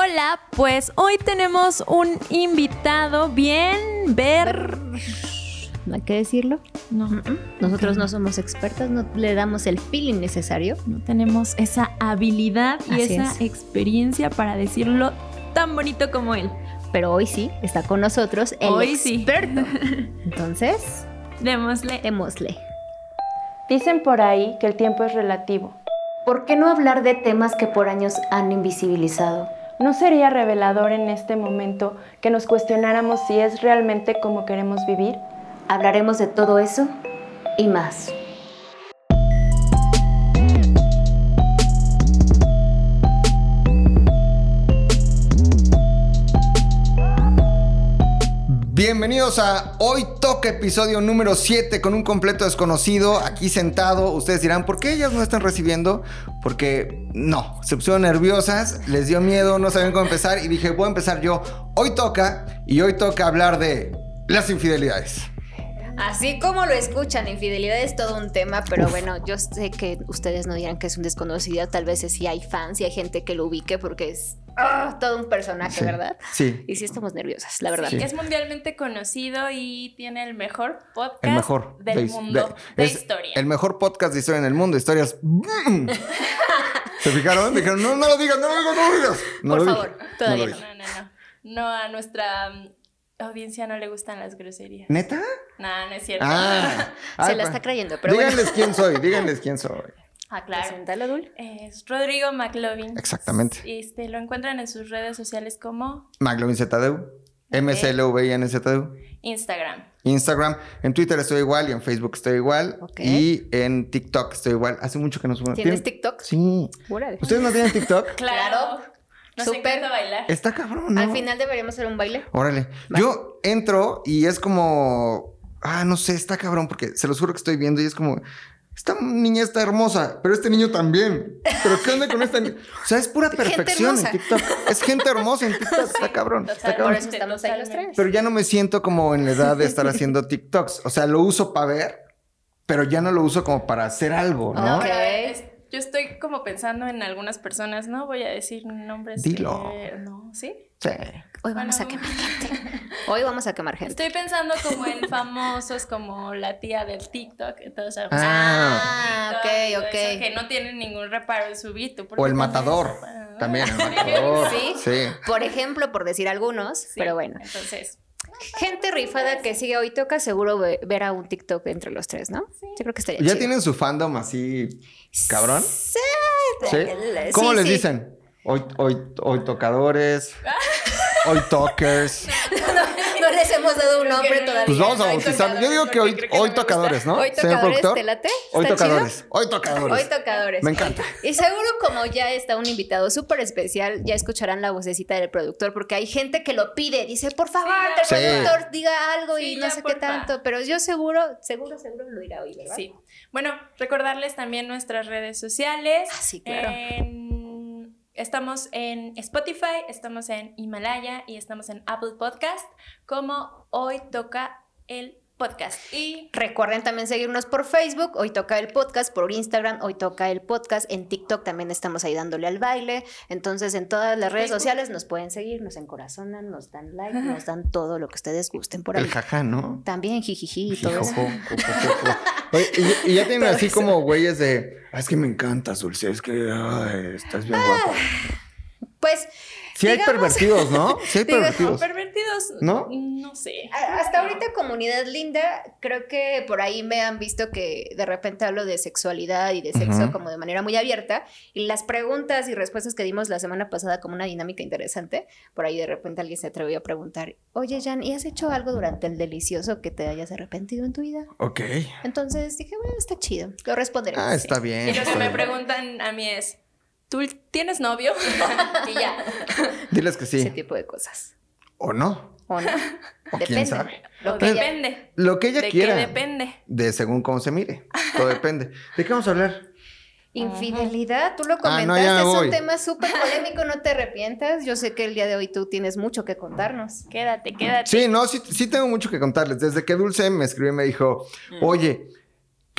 Hola, pues hoy tenemos un invitado bien ver. ¿No hay que decirlo? No, Nosotros no somos expertas, no le damos el feeling necesario. no tenemos esa habilidad y Así esa es. experiencia para decirlo tan bonito como él. Pero hoy sí, está con nosotros el Hoy sí. experto. Entonces, Démosle. démosle. Dicen por ahí que el tiempo es relativo. ¿Por qué no hablar de temas que por años han invisibilizado? ¿No sería revelador en este momento que nos cuestionáramos si es realmente como queremos vivir? Hablaremos de todo eso y más. Bienvenidos a Hoy Toca episodio número 7 con un completo desconocido aquí sentado. Ustedes dirán, ¿por qué ellas no están recibiendo? Porque no, se pusieron nerviosas, les dio miedo, no sabían cómo empezar y dije, voy a empezar yo. Hoy toca y hoy toca hablar de las infidelidades. Así como lo escuchan, infidelidad es todo un tema, pero bueno, yo sé que ustedes no dirán que es un desconocido, tal vez sí hay fans y hay gente que lo ubique porque es ah, todo un personaje, Sí. ¿verdad? Sí, Y sí estamos nerviosas, la verdad. Sí. Es mundialmente conocido y tiene el mejor podcast el mejor del de- mundo de, es historia. El mejor podcast de historia en el mundo, historias. ¿Se fijaron? Dijeron, no, no lo digas, no lo digas, no lo digas. No Por lo favor, todavía lo no. dije. No, no, no. No, a nuestra mm, audiencia no le gustan las groserías. ¿Neta? No, no es cierto. Ah, Se ay, la pa- está creyendo, pero bueno. díganles quién soy, díganles quién soy. Ah, claro. Preséntalo, Dul. Es Rodrigo McLovin. Exactamente. Este, lo encuentran en sus redes sociales como Maglovin ZDU, MSLVINZDU, Instagram. Instagram, en Twitter estoy igual y en Facebook estoy igual Ok. y en TikTok estoy igual. Hace mucho que no subo. ¿Tienes ¿Tienen- TikTok? Sí. Órale. ¿Ustedes no tienen TikTok? Claro. Nos Súper. encanta bailar. Está cabrón, ¿no? Al final deberíamos hacer un baile. Órale. Va. Yo entro y es como. Ah, no sé, está cabrón, porque se los juro que estoy viendo y es como. Esta niña está hermosa, pero este niño también. Pero ¿qué onda con esta niña? O sea, es pura perfección en hermosa. TikTok. Es gente hermosa en TikTok. Está cabrón. Está cabrón. Por eso estamos ahí los tres. Pero ya no me siento como en la edad de estar haciendo TikToks. O sea, lo uso para ver, pero ya no lo uso como para hacer algo, ¿no? Ok. Yo estoy como pensando en algunas personas, no voy a decir nombres. Dilo. que- no, ¿sí? Sí. Hoy vamos Bueno. a quemar gente. Hoy vamos a quemar gente. Estoy pensando como en famosos como la tía del TikTok. Entonces, Ah, TikTok ok, todo ok. eso, Que no tienen ningún reparo en subir. ¿Tú por O el matador. Ah, También el matador. Sí. Sí. Por ejemplo, por decir algunos, Sí, pero bueno. Entonces, Gente rifada que sigue hoy toca, seguro ve- verá un TikTok entre los tres, ¿no? Yo creo que estaría ¿Ya chido. tienen su fandom así cabrón? Sí. ¿Sí? Sí, ¿Cómo les sí. dicen? Hoy, hoy, hoy tocadores, hoy talkers. Hemos dado un nombre no. todavía. Pues vamos a bautizar. Yo digo que hoy, que hoy tocadores, ¿no? Hoy Señor tocadores, productor. ¿te late? Hoy ¿Está tocadores. Hoy tocadores. Hoy tocadores. Me encanta. Y seguro como ya está un invitado súper especial, ya escucharán la vocecita del productor, porque hay gente que lo pide, dice, por favor, que el Sí. productor diga algo Sí, y no sé qué tanto, pero yo seguro, seguro, seguro lo dirá hoy, ¿verdad? sí. Bueno, recordarles también nuestras redes sociales. Ah, sí, claro. En- Estamos en Spotify, estamos en Himalaya y estamos en Apple Podcast, como hoy toca el podcast. Y Recuerden también seguirnos por Facebook, hoy toca el podcast, por Instagram, hoy toca el podcast, en TikTok también estamos ahí dándole al baile, entonces en todas las redes Facebook. sociales nos pueden seguir, nos encorazonan, nos dan like, nos dan todo lo que ustedes gusten por ahí. El jaja, ¿no? También jijiji y todo eso. Y, y ya tienen Todo así eso. como güeyes de. "Ah, es que me encantas, Dulce. Es que ay, estás bien guapa. Pues Sí, hay digamos- pervertidos, ¿no? Sí, hay Digo, pervertidos. pervertidos, ¿No? No sé. a- hasta ahorita comunidad linda, creo que por ahí me han visto que de repente hablo de sexualidad y de sexo como de manera muy abierta y las preguntas y respuestas que dimos la semana pasada como una dinámica interesante, por ahí de repente alguien se atrevió a preguntar, oye Jan, ¿y has hecho algo durante el delicioso que te hayas arrepentido en tu vida? Ok. Entonces dije, bueno, está chido, lo responderemos. Ah, está bien. Y lo que me bien. preguntan a mí es, ¿tú tienes novio? y ya. Diles que Ese sí. tipo de cosas. O no. ¿O no? O quién sabe. Lo que ella- depende. Lo que ella ¿De quiera. qué depende? De según cómo se mire. Todo depende. ¿De qué vamos a hablar? Infidelidad, tú lo Ah, comentaste, no, ya me es un tema súper polémico, no te arrepientas. Yo sé que el día de hoy tú tienes mucho que contarnos. Quédate, quédate. Sí, no, sí, sí tengo mucho que contarles. Desde que Dulce me escribió y me dijo, Mm. oye,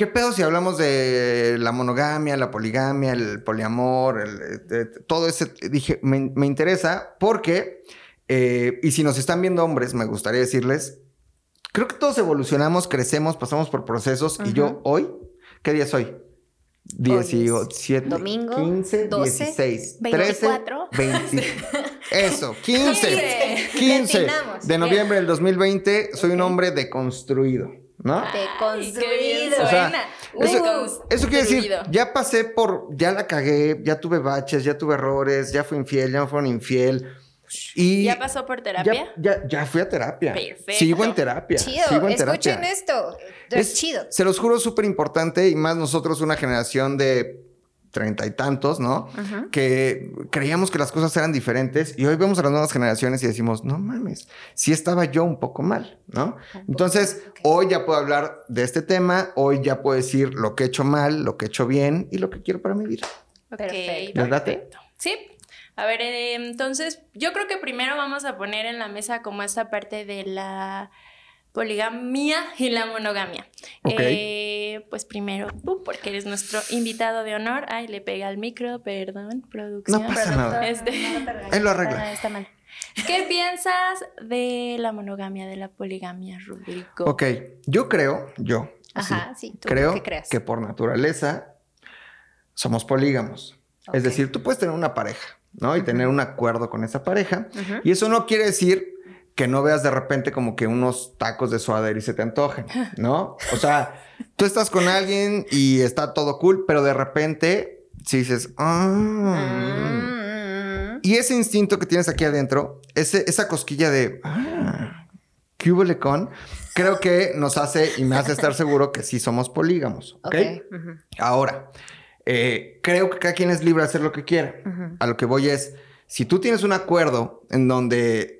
¿qué pedo si hablamos de la monogamia, la poligamia, el poliamor, el- de- de- todo ese? Dije, me, me interesa porque, eh, y si nos están viendo hombres, me gustaría decirles, creo que todos evolucionamos, crecemos, pasamos por procesos y yo hoy, ¿qué día soy? Hoy es 17, domingo, 15, 12, 16, 24. 13, 20. Eso, 15. 15 Le atinamos. de noviembre del 2020. Soy un hombre deconstruido, ¿no? Bien construido. O sea. Eso, eso quiere decir, ya pasé por, ya la cagué, ya tuve baches, ya tuve errores, ya fui infiel, ya me fueron infiel. Y ¿Ya pasó por terapia? Ya, ya, ya fui a terapia. Perfecto. Sigo en terapia. Chido, sigo en escuchen terapia. esto. Es, chido. Se los juro, súper importante y más nosotros, una generación de treinta y tantos, ¿no? Que creíamos que las cosas eran diferentes y hoy vemos a las nuevas generaciones y decimos, no mames, sí estaba yo un poco mal, ¿no? Entonces, hoy ya puedo hablar de este tema, hoy ya puedo decir lo que he hecho mal, lo que he hecho bien y lo que quiero para mi vida. Ok, Perfecto. ¿Les late? perfecto. Sí. A ver, eh, entonces, yo creo que primero vamos a poner en la mesa como esta parte de la poligamia y la monogamia. Eh, pues primero tú, porque eres nuestro invitado de honor. Ay, le pega al micro, perdón, producción. No pasa nada. Este, Él lo arregla. Está mal. ¿Qué piensas de la monogamia, de la poligamia, Rodrigo? Ok, yo creo, yo, Ajá, sí. Tú creo ¿qué creas? que por naturaleza somos polígamos. Es decir, tú puedes tener una pareja, ¿no? Y tener un acuerdo con esa pareja. Y eso no quiere decir que no veas de repente como que unos tacos de suadero y se te antojen, ¿no? O sea, tú estás con alguien y está todo cool, pero de repente si dices, ah. Mm. Y ese instinto que tienes aquí adentro, ese, esa cosquilla de, ah, ¿qué hubo con? Creo que nos hace y me hace estar seguro que sí somos polígamos, ¿ok? Ahora, eh, creo que cada quien es libre de hacer lo que quiera. A lo que voy es, si tú tienes un acuerdo en donde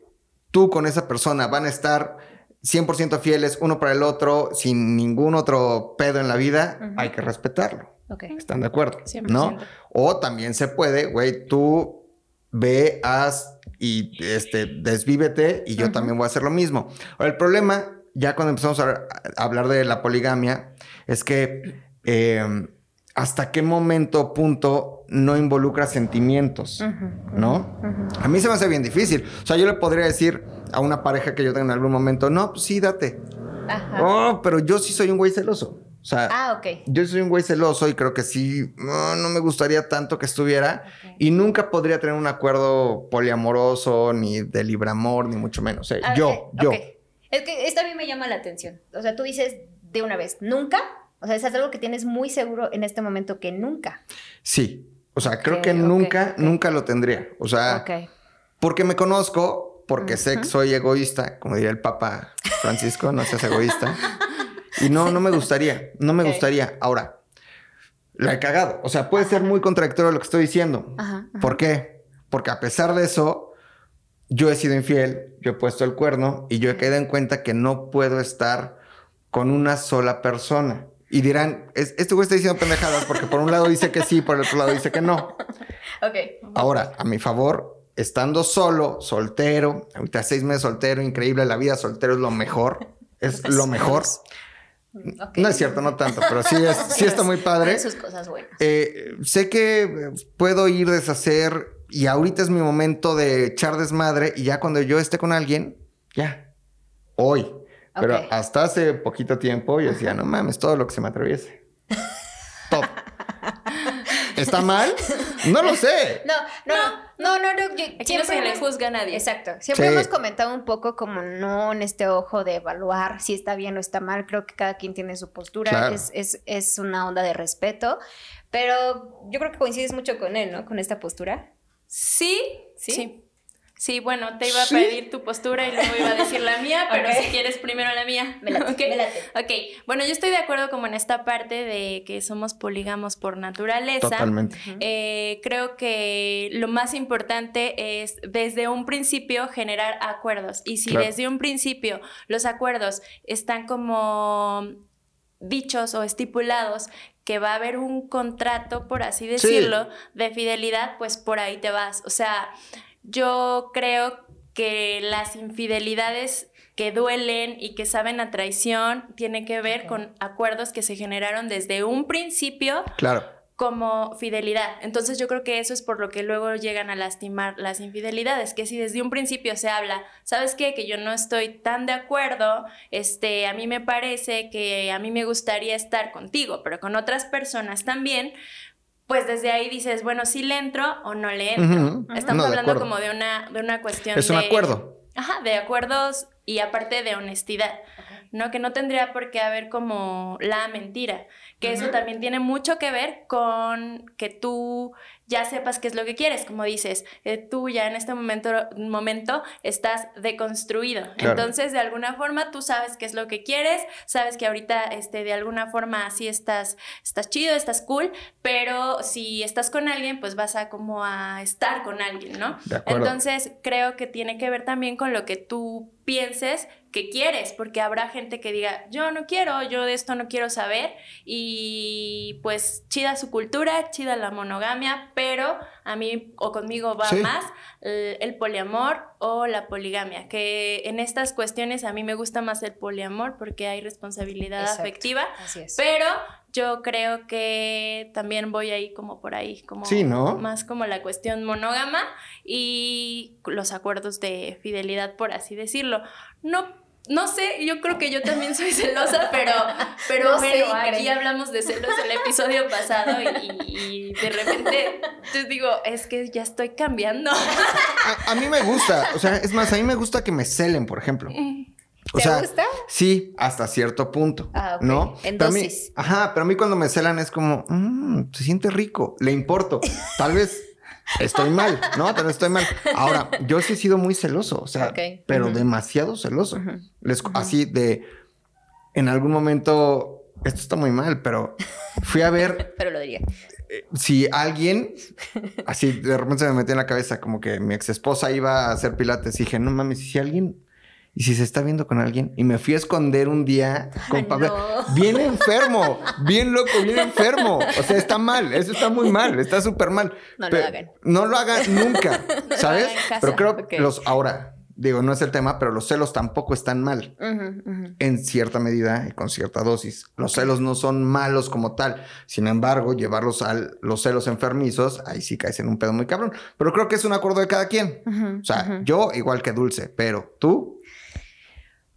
tú con esa persona van a estar 100% fieles uno para el otro, sin ningún otro pedo en la vida, hay que respetarlo. Ok. ¿Están de acuerdo? 100%. ¿No? O también se puede, güey, tú ve, haz y este, desvívete y yo también voy a hacer lo mismo. Ahora, el problema, ya cuando empezamos a, a hablar de la poligamia, es que eh, hasta qué momento, punto, no involucra sentimientos, ¿no? A mí se me hace bien difícil. O sea, yo le podría decir a una pareja que yo tenga en algún momento, no, pues sí, date. Ajá. Oh, pero yo sí soy un güey celoso. O sea, Ah, yo soy un güey celoso y creo que sí, no, no me gustaría tanto que estuviera. Y nunca podría tener un acuerdo poliamoroso, ni de libre amor, ni mucho menos. ¿eh? Ah, yo, yo. Es que esto a mí me llama la atención. O sea, tú dices de una vez, nunca. O sea, es algo que tienes muy seguro en este momento que nunca. Sí. O sea, creo que nunca, nunca lo tendría. O sea, porque me conozco, porque sé que soy egoísta, como diría el Papa Francisco, no seas egoísta. Y no, no me gustaría, no me gustaría. Ahora, la he cagado. O sea, puede ser muy contradictorio lo que estoy diciendo. Ajá. ajá. ¿Por qué? Porque a pesar de eso, yo he sido infiel, yo he puesto el cuerno y yo he caído en cuenta que no puedo estar con una sola persona. Y dirán, "Es- este güey está diciendo pendejadas porque por un lado dice que sí, por el otro lado dice que no. Ok. Ahora, a mi favor, estando solo, soltero, ahorita seis meses soltero, increíble, la vida soltero es lo mejor, es lo mejor. No es cierto, no tanto, pero sí, es, sí está muy padre. Sus cosas buenas. Eh, sé que puedo ir deshacer y ahorita es mi momento de echar desmadre y ya cuando yo esté con alguien, ya, hoy. Pero Ok. hasta hace poquito tiempo yo decía, no mames, todo lo que se me atraviese. Todo. ¿Está mal? No lo sé. No, no, no, no, no. yo- Aquí no se le juzga a nadie. Exacto. Siempre Sí. hemos comentado un poco como no en este ojo de evaluar si está bien o está mal. Creo que cada quien tiene su postura. Claro. Es, es, es una onda de respeto. Pero yo creo que coincides mucho con él, ¿no? Con esta postura. Sí, ¿Sí? sí. Sí, bueno, te iba a pedir tu postura y luego iba a decir la mía, pero si quieres primero la mía. Me late, Ok. me late. Ok, bueno, yo estoy de acuerdo como en esta parte de que somos polígamos por naturaleza. Totalmente. Eh, creo que lo más importante es desde un principio generar acuerdos. Y si Claro. desde un principio los acuerdos están como dichos o estipulados que va a haber un contrato, por así decirlo, de fidelidad, pues por ahí te vas. O sea, yo creo que las infidelidades que duelen y que saben a traición tienen que ver con acuerdos que se generaron desde un principio Claro. como fidelidad. Entonces yo creo que eso es por lo que luego llegan a lastimar las infidelidades, que si desde un principio se habla, ¿sabes qué? Que yo no estoy tan de acuerdo, este, a mí me parece que a mí me gustaría estar contigo, pero con otras personas también, pues desde ahí dices, bueno, si le entro o no le entro. Estamos No, hablando como de una, de una cuestión Es un de... acuerdo. Ajá, de acuerdos y aparte de honestidad, ¿no? Que no tendría por qué haber como la mentira, que eso también tiene mucho que ver con que tú ya sepas qué es lo que quieres, como dices, eh, tú ya en este momento, momento estás deconstruido, Claro. entonces de alguna forma tú sabes qué es lo que quieres, sabes que ahorita este, de alguna forma así estás, estás chido, estás cool, pero si estás con alguien, pues vas a como a estar con alguien, ¿no? De acuerdo. Entonces, creo que tiene que ver también con lo que tú pienses que quieres, porque habrá gente que diga, yo no quiero, yo de esto no quiero saber, y pues chida su cultura, chida la monogamia, pero a mí o conmigo va Sí. más el, el poliamor o la poligamia, que en estas cuestiones a mí me gusta más el poliamor porque hay responsabilidad Exacto. afectiva, Así es. pero yo creo que también voy ahí como por ahí, como Sí, ¿no? más como la cuestión monógama y los acuerdos de fidelidad, por así decirlo. No, no sé, yo creo que yo también soy celosa, pero, pero No bueno, aquí hablamos de celos el episodio pasado y, y de repente te digo, es que ya estoy cambiando. A, a mí me gusta, o sea, es más, a mí me gusta que me celen, por ejemplo. O ¿Te sea, gusta? Sí, hasta cierto punto. Ah, ok. ¿No? En a mí- dosis. ajá, pero a mí cuando me celan es como, "Mm, se siente rico, le importo. Tal vez estoy mal, ¿no? Vez estoy mal. Ahora, yo sí he sido muy celoso, o sea, pero demasiado celoso. Les- Así de, en algún momento, esto está muy mal, pero fui a ver Pero lo diría. si alguien, así de repente se me metió en la cabeza como que mi ex esposa iba a hacer pilates y dije, no mames, ¿y si alguien, y si se está viendo con alguien? Y me fui a esconder un día con Pablo. no. Bien enfermo, bien loco, bien enfermo. O sea, está mal, eso está muy mal, está súper mal. No lo hagan. No lo hagan nunca, ¿sabes? hagan en casa. Pero creo que los, ahora, digo, no es el tema, pero los celos tampoco están mal en cierta medida y con cierta dosis. Los celos no son malos como tal. Sin embargo, llevarlos a los celos enfermizos, ahí sí caes en un pedo muy cabrón. Pero creo que es un acuerdo de cada quien. O sea, yo igual que Dulce, pero tú,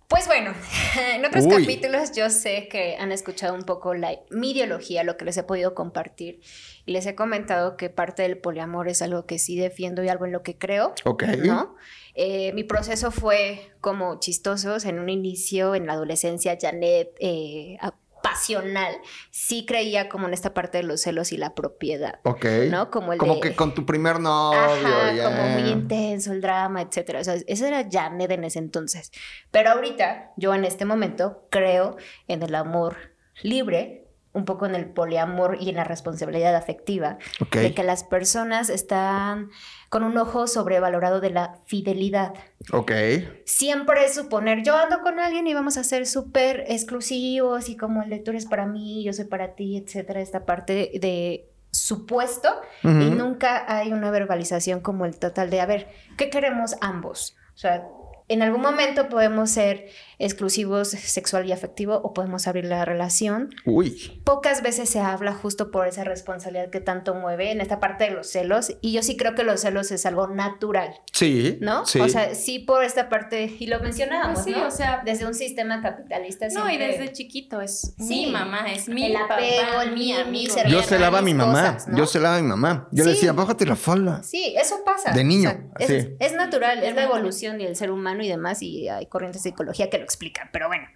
Pues bueno, en otros Uy. capítulos yo sé que han escuchado un poco la, mi ideología, lo que les he podido compartir. Y les he comentado que parte del poliamor es algo que sí defiendo y algo en lo que creo. ok. ¿no? Eh, mi proceso fue como chistosos. En un inicio, en la adolescencia, Janet, eh, pasional, sí creía como en esta parte de los celos y la propiedad, Ok. ¿no? Como el Como de- que con tu primer novio. Ajá, como muy intenso el drama, etcétera. O sea, eso era Janet en ese entonces. Pero ahorita, yo en este momento creo en el amor libre, un poco en el poliamor y en la responsabilidad afectiva, Ok. de que las personas están con un ojo sobrevalorado de la fidelidad. Ok. Siempre es suponer, yo ando con alguien y vamos a ser súper exclusivos y como el de tú eres para mí, yo soy para ti, etcétera, esta parte de supuesto y Ujú. nunca hay una verbalización como el total de, a ver, ¿qué queremos ambos? O sea, en algún momento podemos ser exclusivos sexual y afectivo o podemos abrir la relación. Uy. Pocas veces se habla justo por esa responsabilidad que tanto mueve en esta parte de los celos y yo sí creo que los celos es algo natural, Sí. ¿no? Sí. O sea, sí por esta parte, y lo mencionábamos, Pues sí, ¿no? o sea- desde un sistema capitalista. No, y desde chiquito es Sí. mi mamá, es mi El apego, papá, el mi amigo. yo celaba a mi mamá. cosas, ¿no? Yo celaba a mi mamá. Yo le Sí. decía, bájate la falda. Sí, eso pasa. De niño, es, así. es natural, es la evolución y el ser humano y demás, y hay corrientes de psicología que lo explican, pero bueno.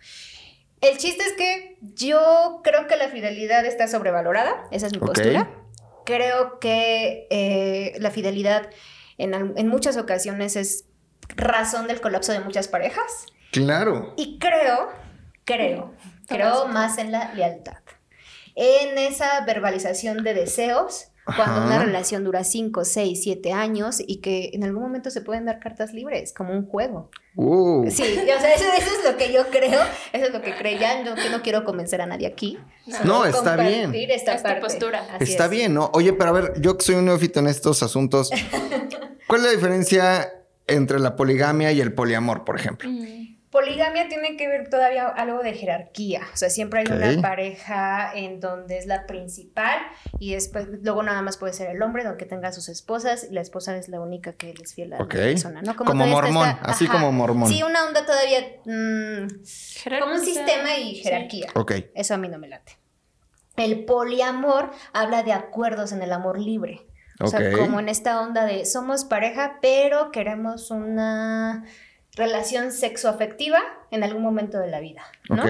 El chiste es que yo creo que la fidelidad está sobrevalorada, esa es mi postura. Creo que eh, la fidelidad en, en muchas ocasiones es razón del colapso de muchas parejas. Claro. Y creo, creo, creo más en la lealtad. En esa verbalización de deseos, cuando Ajá. una relación dura 5, 6, 7 años y que en algún momento se pueden dar cartas libres, como un juego. Uh. Sí, o sea, eso, eso es lo que yo creo, eso es lo que creo. Ya no, que no quiero convencer a nadie aquí. No. está bien. Esta postura. Así Está es. bien, ¿no? Oye, pero a ver, yo que soy un neófito en estos asuntos, ¿cuál es la diferencia entre la poligamia y el poliamor, por ejemplo? Poligamia tiene que ver todavía algo de jerarquía, o sea, siempre hay Ok. una pareja en donde es la principal y después, luego nada más puede ser el hombre, donde tenga sus esposas y la esposa es la única que le es fiel a Ok. la persona, ¿no? Como está mormón, esta- así como mormón. Sí, una onda todavía mm, como un sistema y Sí. jerarquía. Ok. Eso a mí no me late. El poliamor habla de acuerdos en el amor libre. O sea, como en esta onda de somos pareja, pero queremos una relación sexoafectiva en algún momento de la vida, ¿no?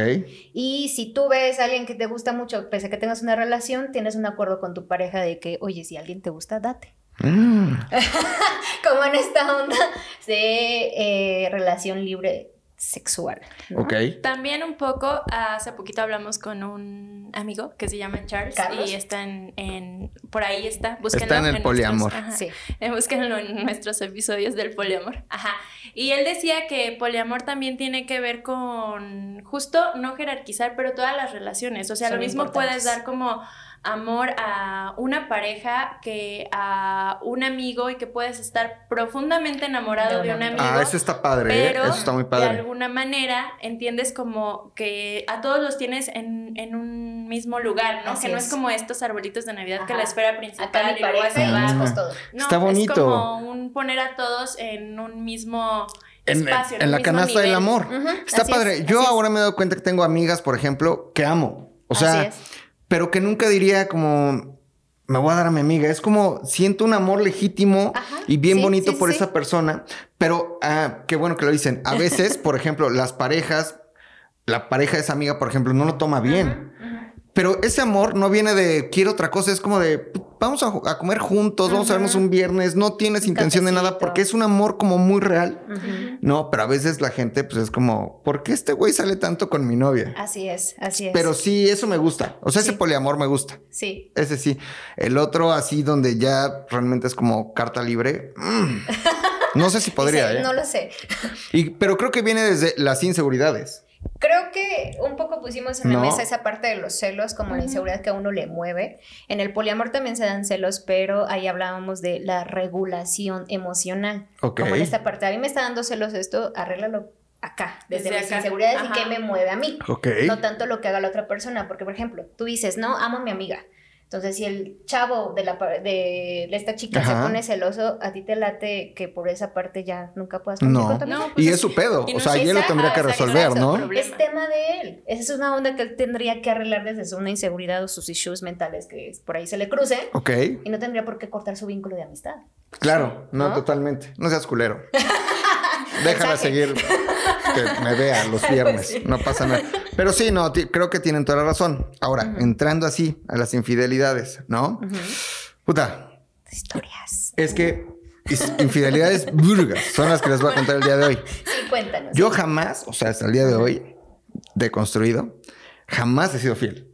Y si tú ves a alguien que te gusta mucho, pese a que tengas una relación, tienes un acuerdo con tu pareja de que, oye, si alguien te gusta, date. Mm, Como en esta onda de eh, relación libre sexual. ¿no? ok. También un poco, hace poquito hablamos con un amigo que se llama Charles Carlos. y está en, en- por ahí está, búsquenlo. Está en el poliamor. ajá. Sí. Eh, Búsquenlo en nuestros episodios del poliamor. Ajá. Y él decía que poliamor también tiene que ver con justo no jerarquizar, pero todas las relaciones. O sea, Son lo mismo puedes dar como amor a una pareja que a un amigo y que puedes estar profundamente enamorado De de un amigo. Ah, eso está padre, ¿eh? Pero Eso está muy de padre. alguna manera entiendes como que a todos los tienes en, en un mismo lugar, ¿no? Así que no es. es como estos arbolitos de Navidad que la esfera principal y luego se y va. mis Ah. hijos todo. No, Está bonito. Es como un poner a todos en un mismo En, espacio. en la canasta del amor. Está así padre. es, Yo es. ahora me he dado cuenta que tengo amigas, por ejemplo, que amo. O sea, Así es. Pero que nunca diría como me voy a dar a mi amiga. Es como siento un amor legítimo Ajá, y bien sí, bonito sí, por sí. esa persona. Pero ah, qué bueno que lo dicen. A veces, por ejemplo, las parejas, la pareja de esa amiga, por ejemplo, no lo toma bien. Pero ese amor no viene de quiero otra cosa, es como de vamos a, comer juntos, vamos a vernos un viernes, no tienes Un intención de nada porque es un amor como muy real. No, pero a veces la gente pues es como, ¿por qué este güey sale tanto con mi novia? Así es, así es. Pero sí, eso me gusta. O sea, ese poliamor me gusta. Sí. Ese sí. El otro así donde ya realmente es como carta libre. mm, No sé si podría, ¿eh? No lo sé. Y, pero creo que viene desde las inseguridades. Creo que un poco pusimos en la No. mesa esa parte de los celos, como la inseguridad que a uno le mueve. En el poliamor también se dan celos, pero ahí hablábamos de la regulación emocional. Ok. Como en esta parte, a mí me está dando celos esto, arréglalo acá, desde, Desde mis acá. inseguridades y qué me mueve a mí. Ok. No tanto lo que haga la otra persona, porque por ejemplo, tú dices, no, amo a mi amiga. Entonces, si el chavo de, la, de, de esta chica Ajá. se pone celoso, a ti te late que por esa parte ya nunca puedas No. No, pues Y es- es su pedo. O sea, él lo tendría que resolver, ¿no? Es tema de él. Esa es una onda que él tendría que arreglar desde su- una inseguridad o sus issues mentales que por ahí se le crucen. Ok. Y no tendría por qué cortar su vínculo de amistad. Claro, no, ¿No? totalmente. No seas culero. Déjala seguir que me vea los Pues viernes. No pasa nada. Pero sí, no, creo que tienen toda la razón. Ahora, entrando así a las infidelidades, ¿no? Puta, Historias. es que infidelidades burgas son las que les voy a contar el día de hoy. Sí, cuéntanos. Yo jamás, o sea, hasta el día de hoy, deconstruido, jamás he sido fiel.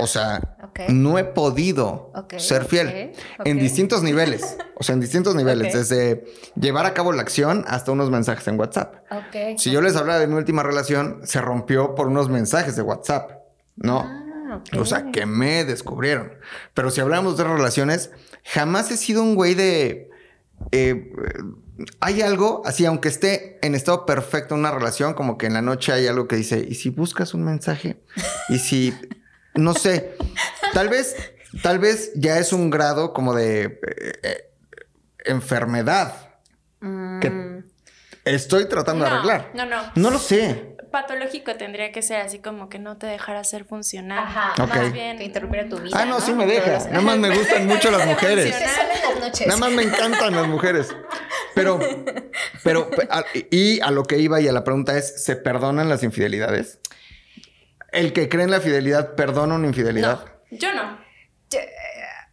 O sea, no he podido ser fiel en distintos niveles. O sea, en distintos niveles, desde llevar a cabo la acción hasta unos mensajes en WhatsApp. Si yo les hablaba de mi última relación, se rompió por unos mensajes de WhatsApp, ¿no? Ah. O sea, que me descubrieron. Pero si hablamos de relaciones, jamás he sido un güey de... eh, hay algo, así, aunque esté en estado perfecto una relación, como que en la noche hay algo que dice, ¿y si buscas un mensaje? Y si, no sé, tal vez, tal vez ya es un grado como de eh, eh, enfermedad Mm, que estoy tratando de arreglar. No, no. No lo sé. Patológico tendría que ser así como que no te dejara ser funcional. Ajá. Más bien. Que interrumpiera tu vida. Ah, no, sí me deja. las- Nada más me gustan mucho las mujeres. Las noches. Nada más me encantan las mujeres. Pero, pero, a- y a lo que iba y a la pregunta es, ¿se perdonan las infidelidades? ¿El que cree en la fidelidad perdona una infidelidad? Yo no.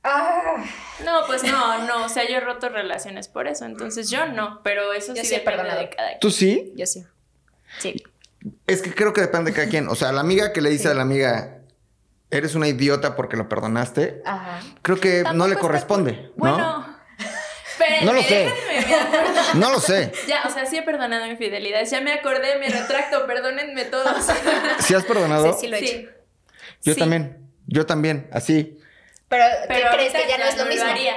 Ah, No, pues no, no. O sea, yo he roto relaciones por eso. Entonces yo no. Pero eso Yo sí, sí depende perdonado. de cada quien. ¿Tú sí? yo sí. Sí. Es que creo que depende de cada quien. O sea, la amiga que le dice Sí. a la amiga, eres una idiota porque lo perdonaste, Ajá. creo que Tampoco no le corresponde, Bueno. ¿no? Espérenme, No lo sé. No lo sé. Ya, o sea, sí he perdonado infidelidades. Ya me acordé, me retracto, perdónenme todos. ¿Si has perdonado? Sí, sí lo he hecho. Sí. Yo Sí. también. Yo también. Así. Pero, ¿qué Pero crees que ya no es lo mismo? haría.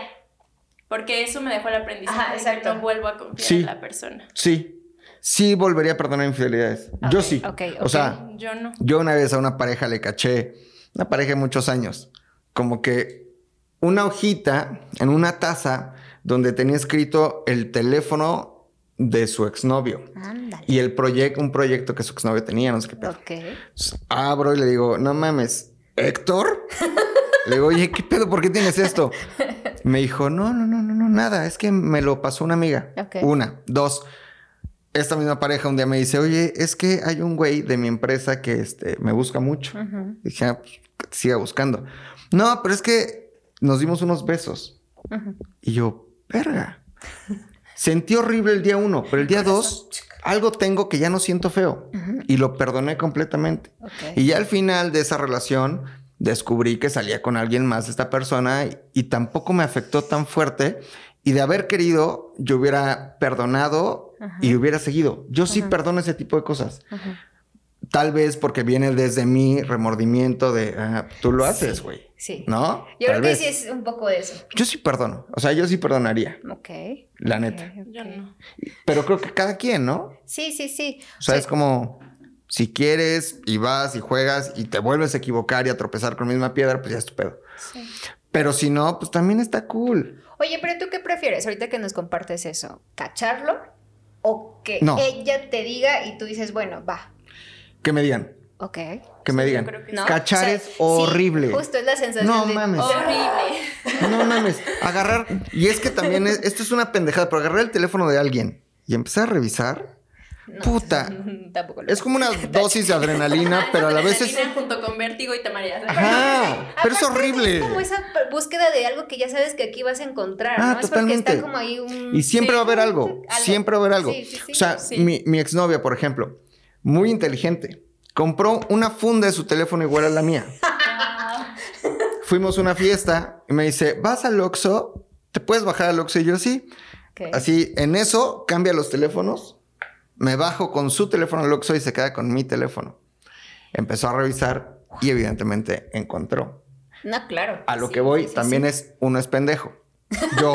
Porque eso me dejó el aprendizaje Ajá, de exacto. que no vuelvo a confiar Sí. en la persona. Sí. Sí volvería a perdonar infidelidades. Yo sí. ok, O ok. sea, Yo no. yo una vez a una pareja le caché, una pareja de muchos años, como que una hojita en una taza donde tenía escrito el teléfono de su exnovio Ándale. y el proyecto, un proyecto que su exnovio tenía, no sé qué pedo. Abro y le digo, no mames, ¿Héctor? le digo, oye, ¿qué pedo? ¿Por qué tienes esto? Me dijo, no, no, no, no, no, nada. Es que me lo pasó una amiga. Una. Dos. Esta misma pareja un día me dice, oye, es que hay un güey de mi empresa que este, me busca mucho. Dije, ah, pues, siga buscando. No, pero es que nos dimos unos besos. Y yo, verga. Sentí horrible el día uno, pero el día dos, algo tengo que ya no siento feo. Y lo perdoné completamente. Y ya al final de esa relación, descubrí que salía con alguien más esta persona y, y tampoco me afectó tan fuerte. Y de haber querido, yo hubiera perdonado y hubiera seguido. Yo sí perdono ese tipo de cosas. Tal vez porque viene desde mi remordimiento de, ah, tú lo haces, güey. Sí. ¿No? Yo Tal creo que vez. sí es un poco de eso. Yo sí perdono. O sea, yo sí perdonaría, Ok. la neta. Yo no. Pero creo que cada quien, ¿no? Sí, sí, sí. O sea, Sí. es como si quieres y vas y juegas y te vuelves a equivocar y a tropezar con la misma piedra, pues ya es tu pedo. Sí. Pero si no, pues también está cool. Oye, pero ¿tú qué prefieres ahorita que nos compartes eso? ¿Cacharlo? ¿O que No. ella te diga y tú dices, bueno, va, Que me digan, ok? que me Sí, digan. creo que ¿No? Cachar O sea, es sí, horrible. justo es la sensación No de... mames. Horrible. No mames, agarrar. Y es que también es- esto es una pendejada, pero agarrar el teléfono de alguien y empezar a revisar, No, puta. Tampoco lo es como una dosis de adrenalina, pero a la vez es. Junto con vértigo y te mareas. Ajá, pero es horrible. Es como esa búsqueda de algo que ya sabes que aquí vas a encontrar, Ah, ¿no? totalmente. Es porque está como ahí un... Y siempre Sí. va a haber algo, Algo. siempre va a haber algo. Sí, sí, sí. o sea, Sí. mi, mi exnovia, por ejemplo, muy inteligente, compró una funda de su teléfono igual a la mía. Fuimos a una fiesta y me dice, ¿vas al Oxxo? ¿Te puedes bajar al Oxxo? Y yo, sí. Así, en eso, cambia los teléfonos, me bajo con su teléfono al Oxxo y se queda con mi teléfono. Empezó a revisar y evidentemente encontró. No, claro. A lo Sí, que voy, sí, también sí. es uno es pendejo. Yo,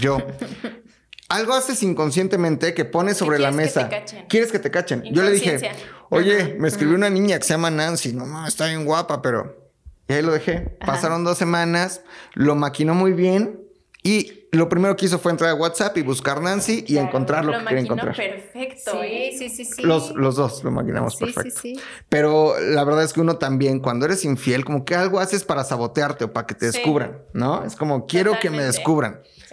yo. Algo haces inconscientemente que pones sobre la que mesa. cachen. ¿Quieres que te cachen? Yo le dije, oye, me escribió una niña que se llama Nancy. No, mames, está bien guapa, pero... Y ahí lo dejé. Pasaron dos semanas, lo maquinó muy bien y lo primero que hizo fue entrar a WhatsApp y buscar Nancy y Claro, encontrar lo, Lo que quería encontrar. perfecto, ¿eh? Sí, sí, sí, sí. Los, los dos lo maquinamos Sí, sí, perfecto. sí. Pero la verdad es que uno también, cuando eres infiel, como que algo haces para sabotearte o para que te Sí. descubran, ¿no? Es como, quiero que me Totalmente.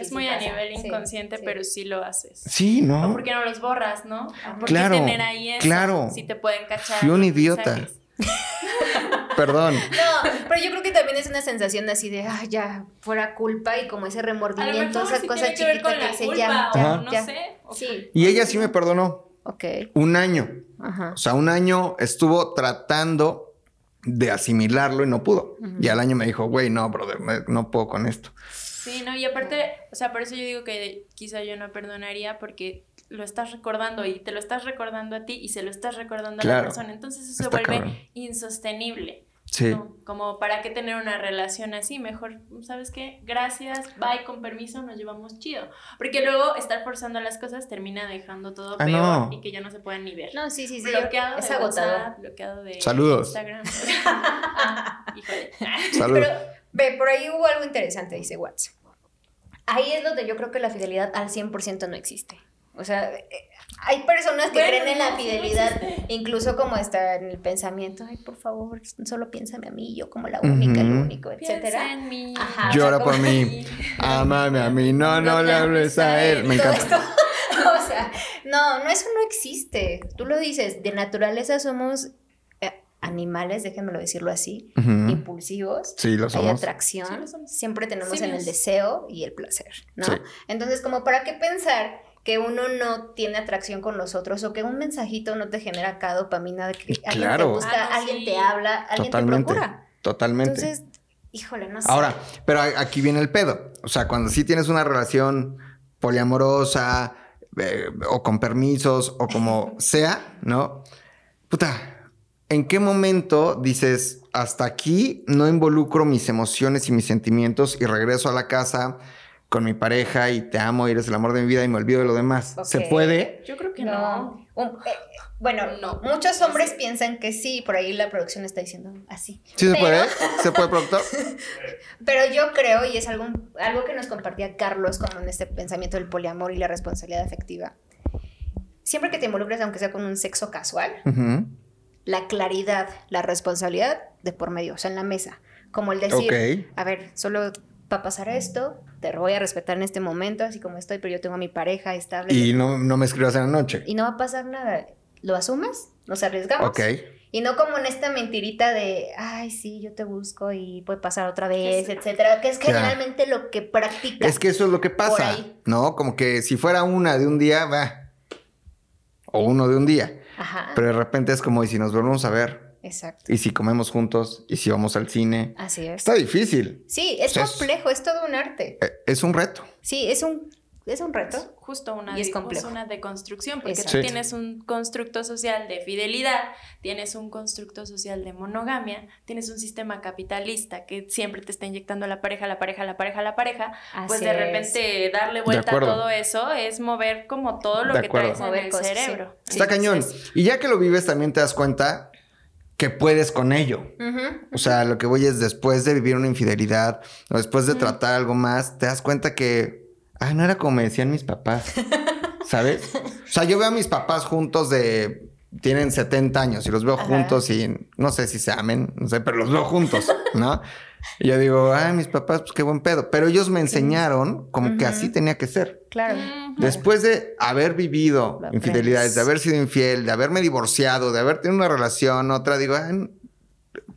Es muy sí a nivel inconsciente, sí. pero sí lo haces. Sí, ¿O ¿no? por qué no los borras, no? ¿Por qué Claro, tener ahí eso? claro. Si te pueden cachar. Fui un idiota. Perdón. No, pero yo creo que también es una sensación así de, ay, ya, fuera culpa y como ese A lo remordimiento, mejor esa sí cosa tiene que ver chiquita con que la dice, culpa, ya, o ya, no ya. sé. o- Sí, Y ella sí me perdonó. ok. Un año. Ajá. O sea, un año estuvo tratando de asimilarlo y no pudo. Y al año me dijo, güey, no, brother, me- no puedo con esto. Sí, no, y aparte, o sea, por eso yo digo que quizá yo no perdonaría porque lo estás recordando y te lo estás recordando a ti y se lo estás recordando a la persona. Entonces eso se vuelve cabrón. insostenible. Sí. ¿no? Como para qué tener una relación así, mejor, ¿sabes qué? Gracias, bye, con permiso, nos llevamos chido. Porque luego estar forzando las cosas termina dejando todo Ah, peor no. y que ya no se pueden ni ver. No, sí, sí, sí. bloqueado es de. WhatsApp, bloqueado de Saludos. Instagram. Ah, híjole. Salud. Pero, ve, por ahí hubo algo interesante, dice Watts. Ahí es donde yo creo que la fidelidad al 100% no existe. O sea, eh, hay personas que Bueno, creen en la no fidelidad, incluso como está en el pensamiento, ay, por favor, solo piénsame a mí, yo como la única, el Ujú. único, Piensa etcétera. en mí. Ajá. Llora o sea, por mí. Amame a mí. No, no le hables a él. Me encanta. esto. o sea, no, no, eso no existe. Tú lo dices, de naturaleza somos animales, déjenmelo decirlo así, impulsivos. Sí, lo Hay somos. atracción, Sí, lo somos. siempre tenemos en el deseo y el placer, ¿no? Sí. Entonces, como para qué pensar que uno no tiene atracción con los otros o que un mensajito no te genera acá dopamina de que alguien Claro. te busca, Ah, no, alguien te habla, alguien Totalmente. te procura. Totalmente. Entonces, híjole, no sé. Ahora, pero aquí viene el pedo. O sea, cuando sí tienes una relación poliamorosa eh, o con permisos o como sea, ¿no? Puta, ¿en qué momento dices, hasta aquí no involucro mis emociones y mis sentimientos y regreso a la casa con mi pareja y te amo y eres el amor de mi vida y me olvido de lo demás. ¿Se puede? Yo creo que no. Eh, bueno, No. muchos hombres piensan que sí, por ahí la producción está diciendo así. ¿Sí se Pero- puede? ¿Se puede, productor? Pero yo creo, y es algo, algo que nos compartía Carlos como en este pensamiento del poliamor y la responsabilidad afectiva. Siempre que te involucres, aunque sea con un sexo casual. La claridad, la responsabilidad de por medio, o sea, en la mesa. Como el decir, a ver, solo va a pasar esto, te voy a respetar en este momento, así como estoy, pero yo tengo a mi pareja estable. Y no, no me escribas en la noche. y no va a pasar nada. ¿Lo asumes? ¿Nos arriesgamos? Ok. Y no como en esta mentirita de, ay, sí, yo te busco y puede pasar otra vez, Sí. etcétera, que es Ya. generalmente lo que practica. Es que eso es lo que pasa. ¿no? Como que si fuera una de un día, va. O uno de un día. Ajá. Pero de repente es como, ¿y si nos volvemos a ver? Exacto. ¿Y si comemos juntos? ¿Y si vamos al cine? Así es. Está difícil. Sí, es Es- complejo, es todo un arte. Eh, Es un reto. Sí, es un, es un reto. Justo una, Y es de- complejo. justo una deconstrucción, porque Exacto. tú tienes un constructo social de fidelidad, tienes un constructo social de monogamia, tienes un sistema capitalista que siempre te está inyectando a la pareja, la pareja, la pareja, la pareja, pues de es. repente darle vuelta a todo eso es mover como todo lo De que acuerdo. traes en Mover el cosas, sí. cerebro. Está cañón. Y ya que lo vives, también te das cuenta que puedes con ello. O sea, lo que voy es después de vivir una infidelidad o después de tratar algo más, te das cuenta que, ah, no era como me decían mis papás, ¿sabes? O sea, yo veo a mis papás juntos de, tienen 70 años y los veo Ajá. juntos y no sé si se amen, no sé, pero los veo juntos, ¿no? Y yo digo, ah, mis papás, pues qué buen pedo. Pero ellos me enseñaron como que así tenía que ser. Claro. Después de haber vivido Lo infidelidades, de haber sido infiel, de haberme divorciado, de haber tenido una relación, otra, digo, "Ah,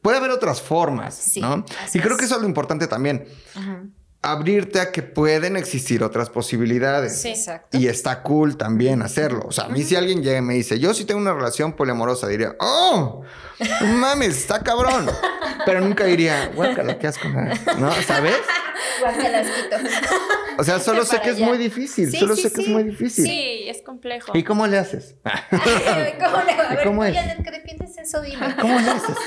puede haber otras formas, Sí, ¿no? Y creo es. que eso es lo importante también, Ajá. Abrirte a que pueden existir otras posibilidades. Sí. Exacto. Y está cool también hacerlo. O sea, a mí si alguien llega y me dice, yo sí tengo una relación poliamorosa, diría, oh, mames, está cabrón. Pero nunca diría, guácala, qué asco, ¿no? ¿Sabes? Guacalasquito. O sea, solo sé que es muy difícil, Sí, solo sí, sé que es muy difícil. Sí, es complejo. ¿Y cómo le haces? ¿Cómo le va? A ver, ¿Cómo tú, es? Janet, que defiendes eso, dime. ¿Cómo le haces?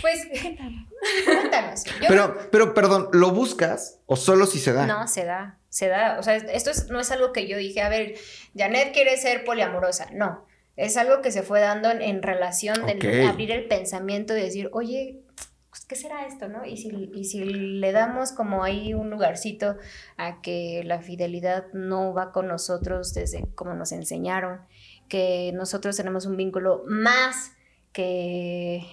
Pues, cuéntanos. Yo Pero, pero, perdón, ¿lo buscas o solo si se da? No, se da, se da. O sea, esto es- no es algo que yo dije, a ver, Janet quiere ser poliamorosa. No, es algo que se fue dando en, en relación de Ok. abrir el pensamiento y decir, oye, pues, ¿qué será esto, no? Y si, y si le damos como ahí un lugarcito a que la fidelidad no va con nosotros desde como nos enseñaron, que nosotros tenemos un vínculo más que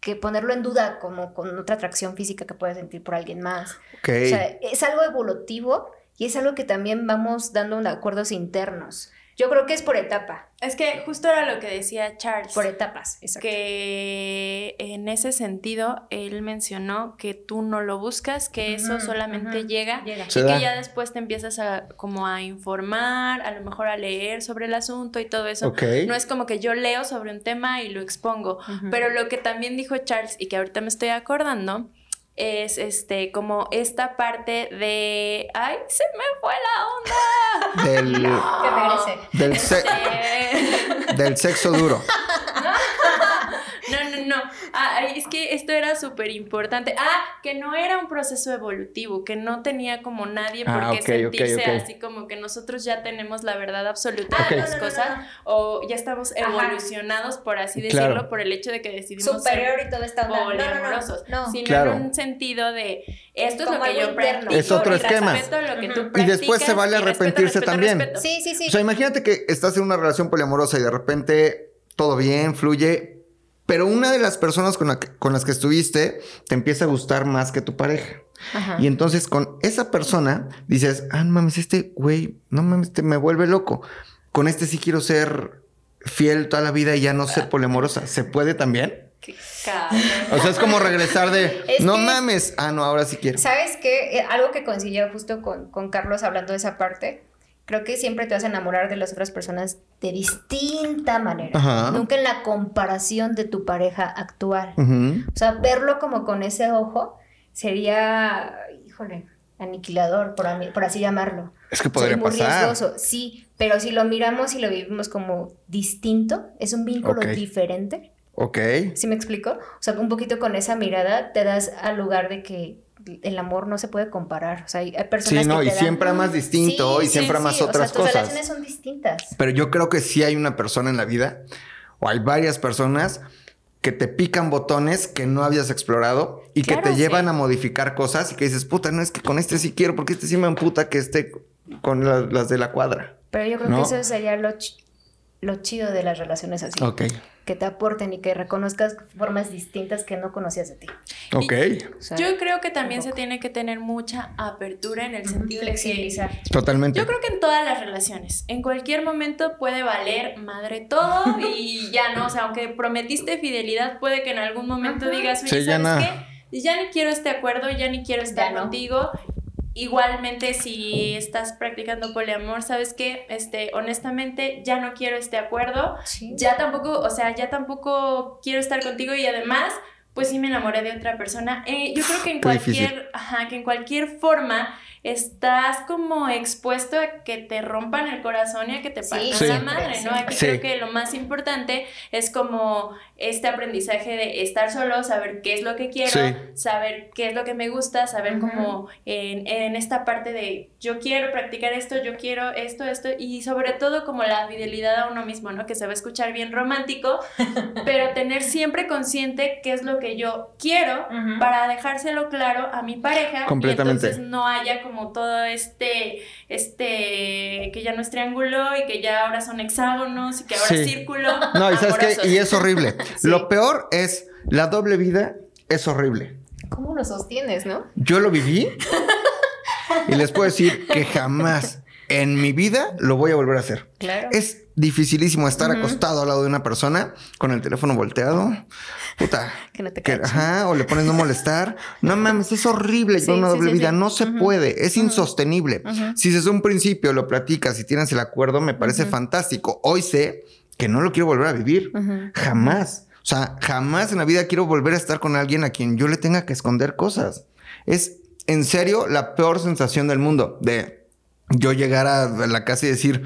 que ponerlo en duda como con otra atracción física que puedes sentir por alguien más. O sea, es algo evolutivo y es algo que también vamos dando acuerdos internos. Yo creo que es por etapa, Es que justo era lo que decía Charles. por etapas, exacto. que en ese sentido él mencionó que tú no lo buscas, que eso solamente llega y da. que ya después te empiezas a como a informar, a lo mejor a leer sobre el asunto y todo eso. No es como que yo leo sobre un tema y lo expongo, pero lo que también dijo Charles y que ahorita me estoy acordando es este como esta parte de ay, se me fue la onda. Del, Que regrese. del, se- Este, del sexo duro. No, no, no. Ah, es que esto era súper importante. Ah, que no era un proceso evolutivo, que no tenía como nadie por Ah, qué ok, ok, sentirse así como que nosotros ya tenemos la verdad absoluta de las No, no, no, cosas no. o ya estamos Ajá. evolucionados, por así Claro. decirlo, por el hecho de que decidimos Superior ser y todo esta onda. No, no, no, poliamorosos, no. sino Claro. en un sentido de esto es Como lo que yo practico. Es otro y esquema. lo que tú Ujú. Y después se vale respeto, arrepentirse respeto, también. respeto. Sí, sí, sí. O sea, imagínate que estás en una relación poliamorosa y de repente todo bien, fluye, pero una de las personas con, la que- con las que estuviste te empieza a gustar más que tu pareja. Ajá. Y entonces con esa persona dices, ah, no mames, este güey, no mames, este me vuelve loco. Con este sí quiero ser fiel toda la vida y ya no ser poliamorosa. ¿Se puede también? Qué. O sea, es como regresar de, Es no que- mames, ah, no, ahora sí quiero. ¿Sabes qué? Eh, algo que coincidía justo con, con Carlos hablando de esa parte. Creo que siempre te vas a enamorar de las otras personas de distinta manera. Ajá. Nunca en la comparación de tu pareja actual. Ujú. O sea, verlo como con ese ojo sería, híjole, aniquilador, por, por así llamarlo. Es que O sea, podría y muy pasar. riesgoso, sí, pero si lo miramos y lo vivimos como distinto, es un vínculo diferente. Ok. ¿Sí me explico? O sea, un poquito con esa mirada te das al lugar de que el amor no se puede comparar. O sea, hay personas Sí, no, que y dan- siempre amas distinto Sí, y sí, siempre sí, amas o otras sea, tus cosas. relaciones son distintas. Pero yo creo que sí hay una persona en la vida, o hay varias personas que te pican botones que no habías explorado y que te llevan sí. a modificar cosas y que dices, puta, no es que con este sí quiero, porque este sí me emputa que esté con la- las de la cuadra. Pero yo creo ¿No? que eso sería lo, lo chido de las relaciones así. Ok. Que te aporten y que reconozcas formas distintas que no conocías de ti. Ok. O sea, Yo creo que también se tiene que tener mucha apertura en el sentido de que flexibilizar. Totalmente. Yo creo que en todas las relaciones, en cualquier momento puede valer madre todo y ya no, o sea, aunque prometiste fidelidad, puede que en algún momento digas, oye, Sí, ya ¿sabes no. qué? Ya ni quiero este acuerdo, ya ni quiero estar Ya no. Igualmente, si estás practicando poliamor, ¿sabes qué? Este, honestamente, ya no quiero este acuerdo, Sí. ya tampoco, o sea, ya tampoco quiero estar contigo y además, pues sí me enamoré de otra persona. Eh, yo creo que en cualquier, ajá, que en cualquier forma estás como expuesto a que te rompan el corazón y a que te Sí, partan Sí. la madre, ¿no? Aquí Sí. creo que lo más importante es como este aprendizaje de estar solo, saber qué es lo que quiero, Sí. saber qué es lo que me gusta, saber como en, en esta parte de yo quiero practicar esto, yo quiero esto, esto, y sobre todo como la fidelidad a uno mismo, ¿no? Que se va a escuchar bien romántico, pero tener siempre consciente qué es lo que yo quiero para dejárselo claro a mi pareja Completamente. y entonces no haya como todo este este que ya no es triángulo y que ya ahora son hexágonos y que ahora Sí. es círculo No, y sabes qué, y es horrible. Sí. Lo peor es la doble vida es horrible. ¿Cómo lo sostienes, no? Yo lo viví y les puedo decir que jamás en mi vida lo voy a volver a hacer. Claro. Es dificilísimo estar acostado al lado de una persona con el teléfono volteado. Puta. Que no te que- ajá, o le pones no molestar. No mames, es horrible Sí, una sí, doble sí, vida. No se puede, es insostenible. Si desde un principio lo platicas y tienes el acuerdo, me parece fantástico. Hoy sé que no lo quiero volver a vivir. Ujú. Jamás. O sea, jamás en la vida quiero volver a estar con alguien a quien yo le tenga que esconder cosas. Es en serio la peor sensación del mundo de yo llegar a la casa y decir,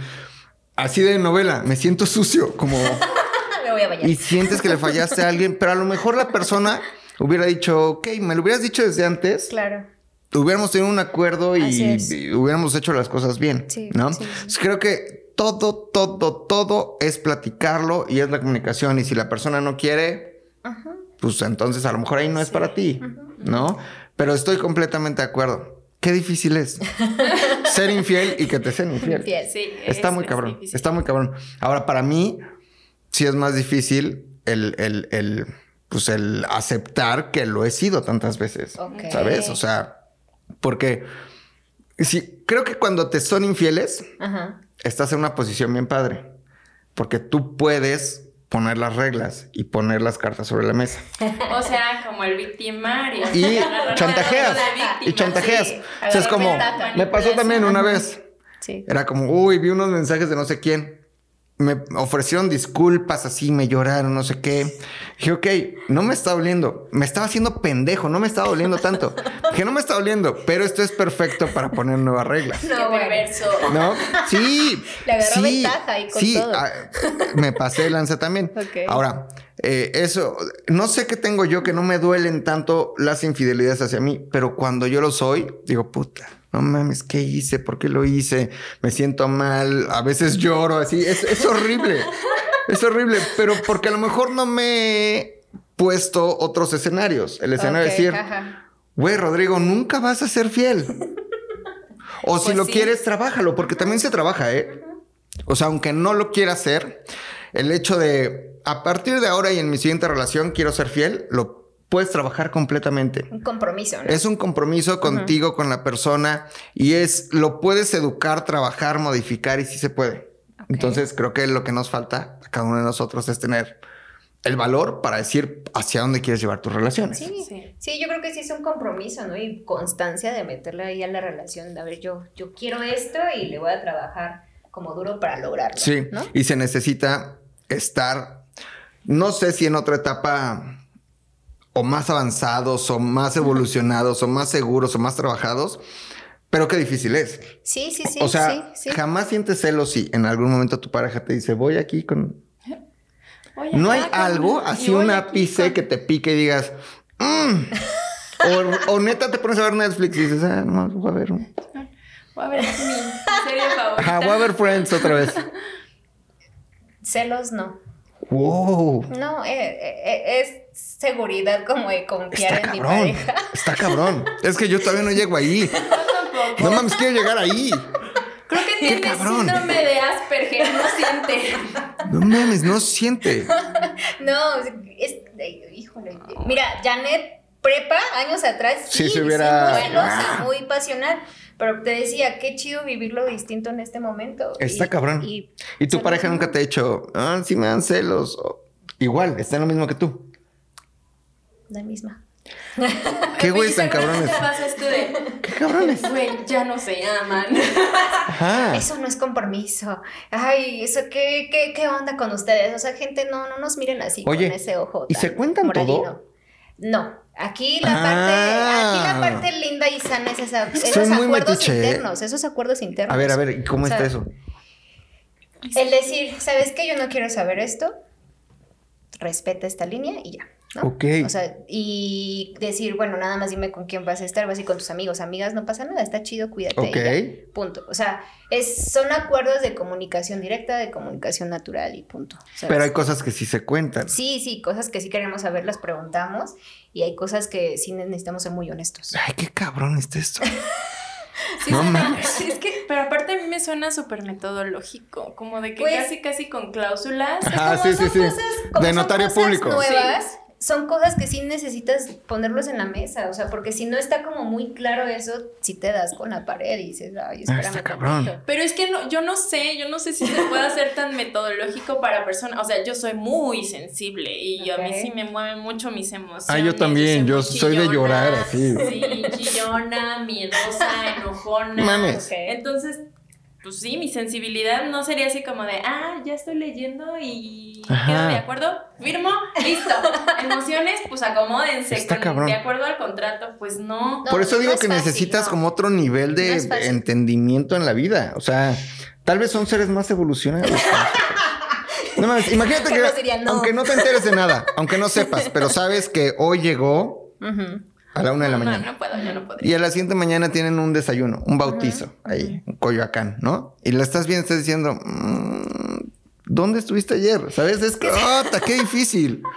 así de novela, me siento sucio, como... Me voy a bañar. y sientes que le fallaste a alguien, pero a lo mejor la persona hubiera dicho, ok, me lo hubieras dicho desde antes, Claro. hubiéramos tenido un acuerdo y, y hubiéramos hecho las cosas bien, Sí, ¿no? sí, sí. Creo que todo, todo, todo es platicarlo y es la comunicación. Y si la persona no quiere, Ajá. pues entonces a lo mejor ahí no es para ti, ¿no? Pero estoy completamente de acuerdo. Qué difícil es ser infiel y que te sean infiel. Infiel. Sí, Está es- muy cabrón. difícil. Está muy cabrón. Ahora, para mí, sí es más difícil el, el, el, pues el aceptar que lo he sido tantas veces. ¿Sabes? O sea, porque sí, creo que cuando te son infieles, Ajá. Estás en una posición bien padre. Porque tú puedes poner las reglas y poner las cartas sobre la mesa. O sea, como el victimario. Y chantajeas. víctima, Y chantajeas. sí. O sea, es como, me pasó también una vez. Sí. Era como, uy, vi unos mensajes de no sé quién. Me ofrecieron disculpas así, me lloraron, no sé qué. Dije, ok, no me está doliendo. Me estaba haciendo pendejo, no me estaba doliendo tanto. Dije, no me está doliendo, pero esto es perfecto para poner nuevas reglas. No, bueno. perverso. ¿No? Sí. Le agarró sí, ventaja ahí con sí, todo. ah, me pasé de lanza también. Ok. Ahora, eh, eso, no sé qué tengo yo que no me duelen tanto las infidelidades hacia mí, pero cuando yo lo soy, digo, puta, no mames, ¿qué hice? ¿Por qué lo hice? Me siento mal, a veces lloro, así, es, es horrible. es horrible, pero porque a lo mejor no me he puesto otros escenarios. El escenario Ok, es decir, güey, Rodrigo, nunca vas a ser fiel. O si Pues lo sí. quieres, trabájalo, porque también se trabaja, ¿eh? O sea, aunque no lo quiera hacer, el hecho de a partir de ahora y en mi siguiente relación quiero ser fiel, lo puedes trabajar completamente. Un compromiso, ¿no? Es un compromiso contigo, con la persona, y es lo puedes educar, trabajar, modificar, y sí se puede. Entonces, creo que lo que nos falta a cada uno de nosotros es tener el valor para decir hacia dónde quieres llevar tus relaciones. Sí, Sí. sí, yo creo que sí es un compromiso, ¿no? Y constancia de meterle ahí a la relación. A ver, yo, yo quiero esto y le voy a trabajar como duro para lograrlo. Sí, ¿no? y se necesita estar, no sé si en otra etapa o más avanzados o más evolucionados o más seguros o más trabajados, pero qué difícil es. Sí, sí, sí. o sea, sí, sí. jamás sientes celos si en algún momento tu pareja te dice, voy aquí con... No hay con- algo, así un ápice con- que te pique y digas, "Mm, O, o neta te pones a ver Netflix y dices, ah, no, voy a ver. Voy a ver mi serie favorita. Ajá, voy a ver Friends otra vez. Celos no. Wow. No, eh, eh, es seguridad como de confiar Está en mi cabrón. pareja. Está cabrón. Es que yo todavía no llego ahí. No mames, quiero llegar ahí. Creo que tiene cabrón. síndrome de Asperger, no siente. No mames, no siente. No, es, eh, híjole. Mira, Janet prepa años atrás. Sí, Sí, se hubiera- Muy celosa, Ah. muy pasional. Pero te decía, qué chido vivirlo distinto en este momento. Está Y- cabrón. Y, ¿Y tu pareja nunca te ha dicho, ah, sí me dan celos? O- Igual, está en lo mismo que tú. La misma. ¿Qué güey tan cabrones? ¿Qué cabrones? güey, ya no se aman. Ajá. Eso no es compromiso. Ay, eso, ¿qué, qué, qué onda con ustedes? O sea, gente, no, no nos miren así Oye, con ese ojo. ¿y se cuentan moralino. todo? No. Aquí la Ah. parte, aquí la parte linda y sana es esa, esos acuerdos metiche, ¿eh? internos, esos acuerdos internos. A ver, a ver, ¿y cómo O sea, está eso? El decir, ¿sabes qué? Yo no quiero saber esto. Respeta esta línea y ya. ¿No? Ok. O sea, y decir, bueno, nada más dime con quién vas a estar, vas a ir con tus amigos, amigas, no pasa nada, está chido, cuídate. y Ok. ya. Punto. O sea, es, son acuerdos de comunicación directa, de comunicación natural y punto. ¿sabes? Pero hay cosas que sí se cuentan. Sí, sí, cosas que sí queremos saber, las preguntamos. Y hay cosas que sí necesitamos ser muy honestos. Ay, qué cabrón está esto. Sí, No suena- mames. Es que, pero aparte a mí me suena súper metodológico, como de que Pues- casi, casi con cláusulas. Ajá, Como sí, sí, son sí. cosas- De notario público. nuevas, son cosas que sí necesitas ponerlos en la mesa, o sea, porque si no está como muy claro eso, si te das con la pared y dices, ay, Ah, espérame está cabrón. tantito". Pero es que no, yo no sé, yo no sé si se puede hacer tan metodológico para personas. O sea, yo soy muy sensible y a mí sí me mueven mucho mis emociones. Ah, yo también, yo soy de llorar, así. Sí, chillona, miedosa, enojona. Mames. Entonces, pues sí, mi sensibilidad no sería así como de, ah, ya estoy leyendo y Ajá. quedo de acuerdo, firmo, listo. Emociones, pues acomódense. Está con- cabrón. De acuerdo al contrato, pues no. No, Por eso no digo es que fácil, necesitas no. como otro nivel de entendimiento en la vida. O sea, tal vez son seres más evolucionados. no mames, imagínate que, aunque no te enteres de nada, aunque no sepas, pero sabes que hoy llegó. A la una de la no, mañana. no puedo, yo no podría. Y a la siguiente mañana tienen un desayuno, un bautizo ahí, en Coyoacán, ¿no? Y la estás viendo, estás diciendo, "Mm, ¿dónde estuviste ayer? ¿Sabes? Es que, ¡ota, qué difícil!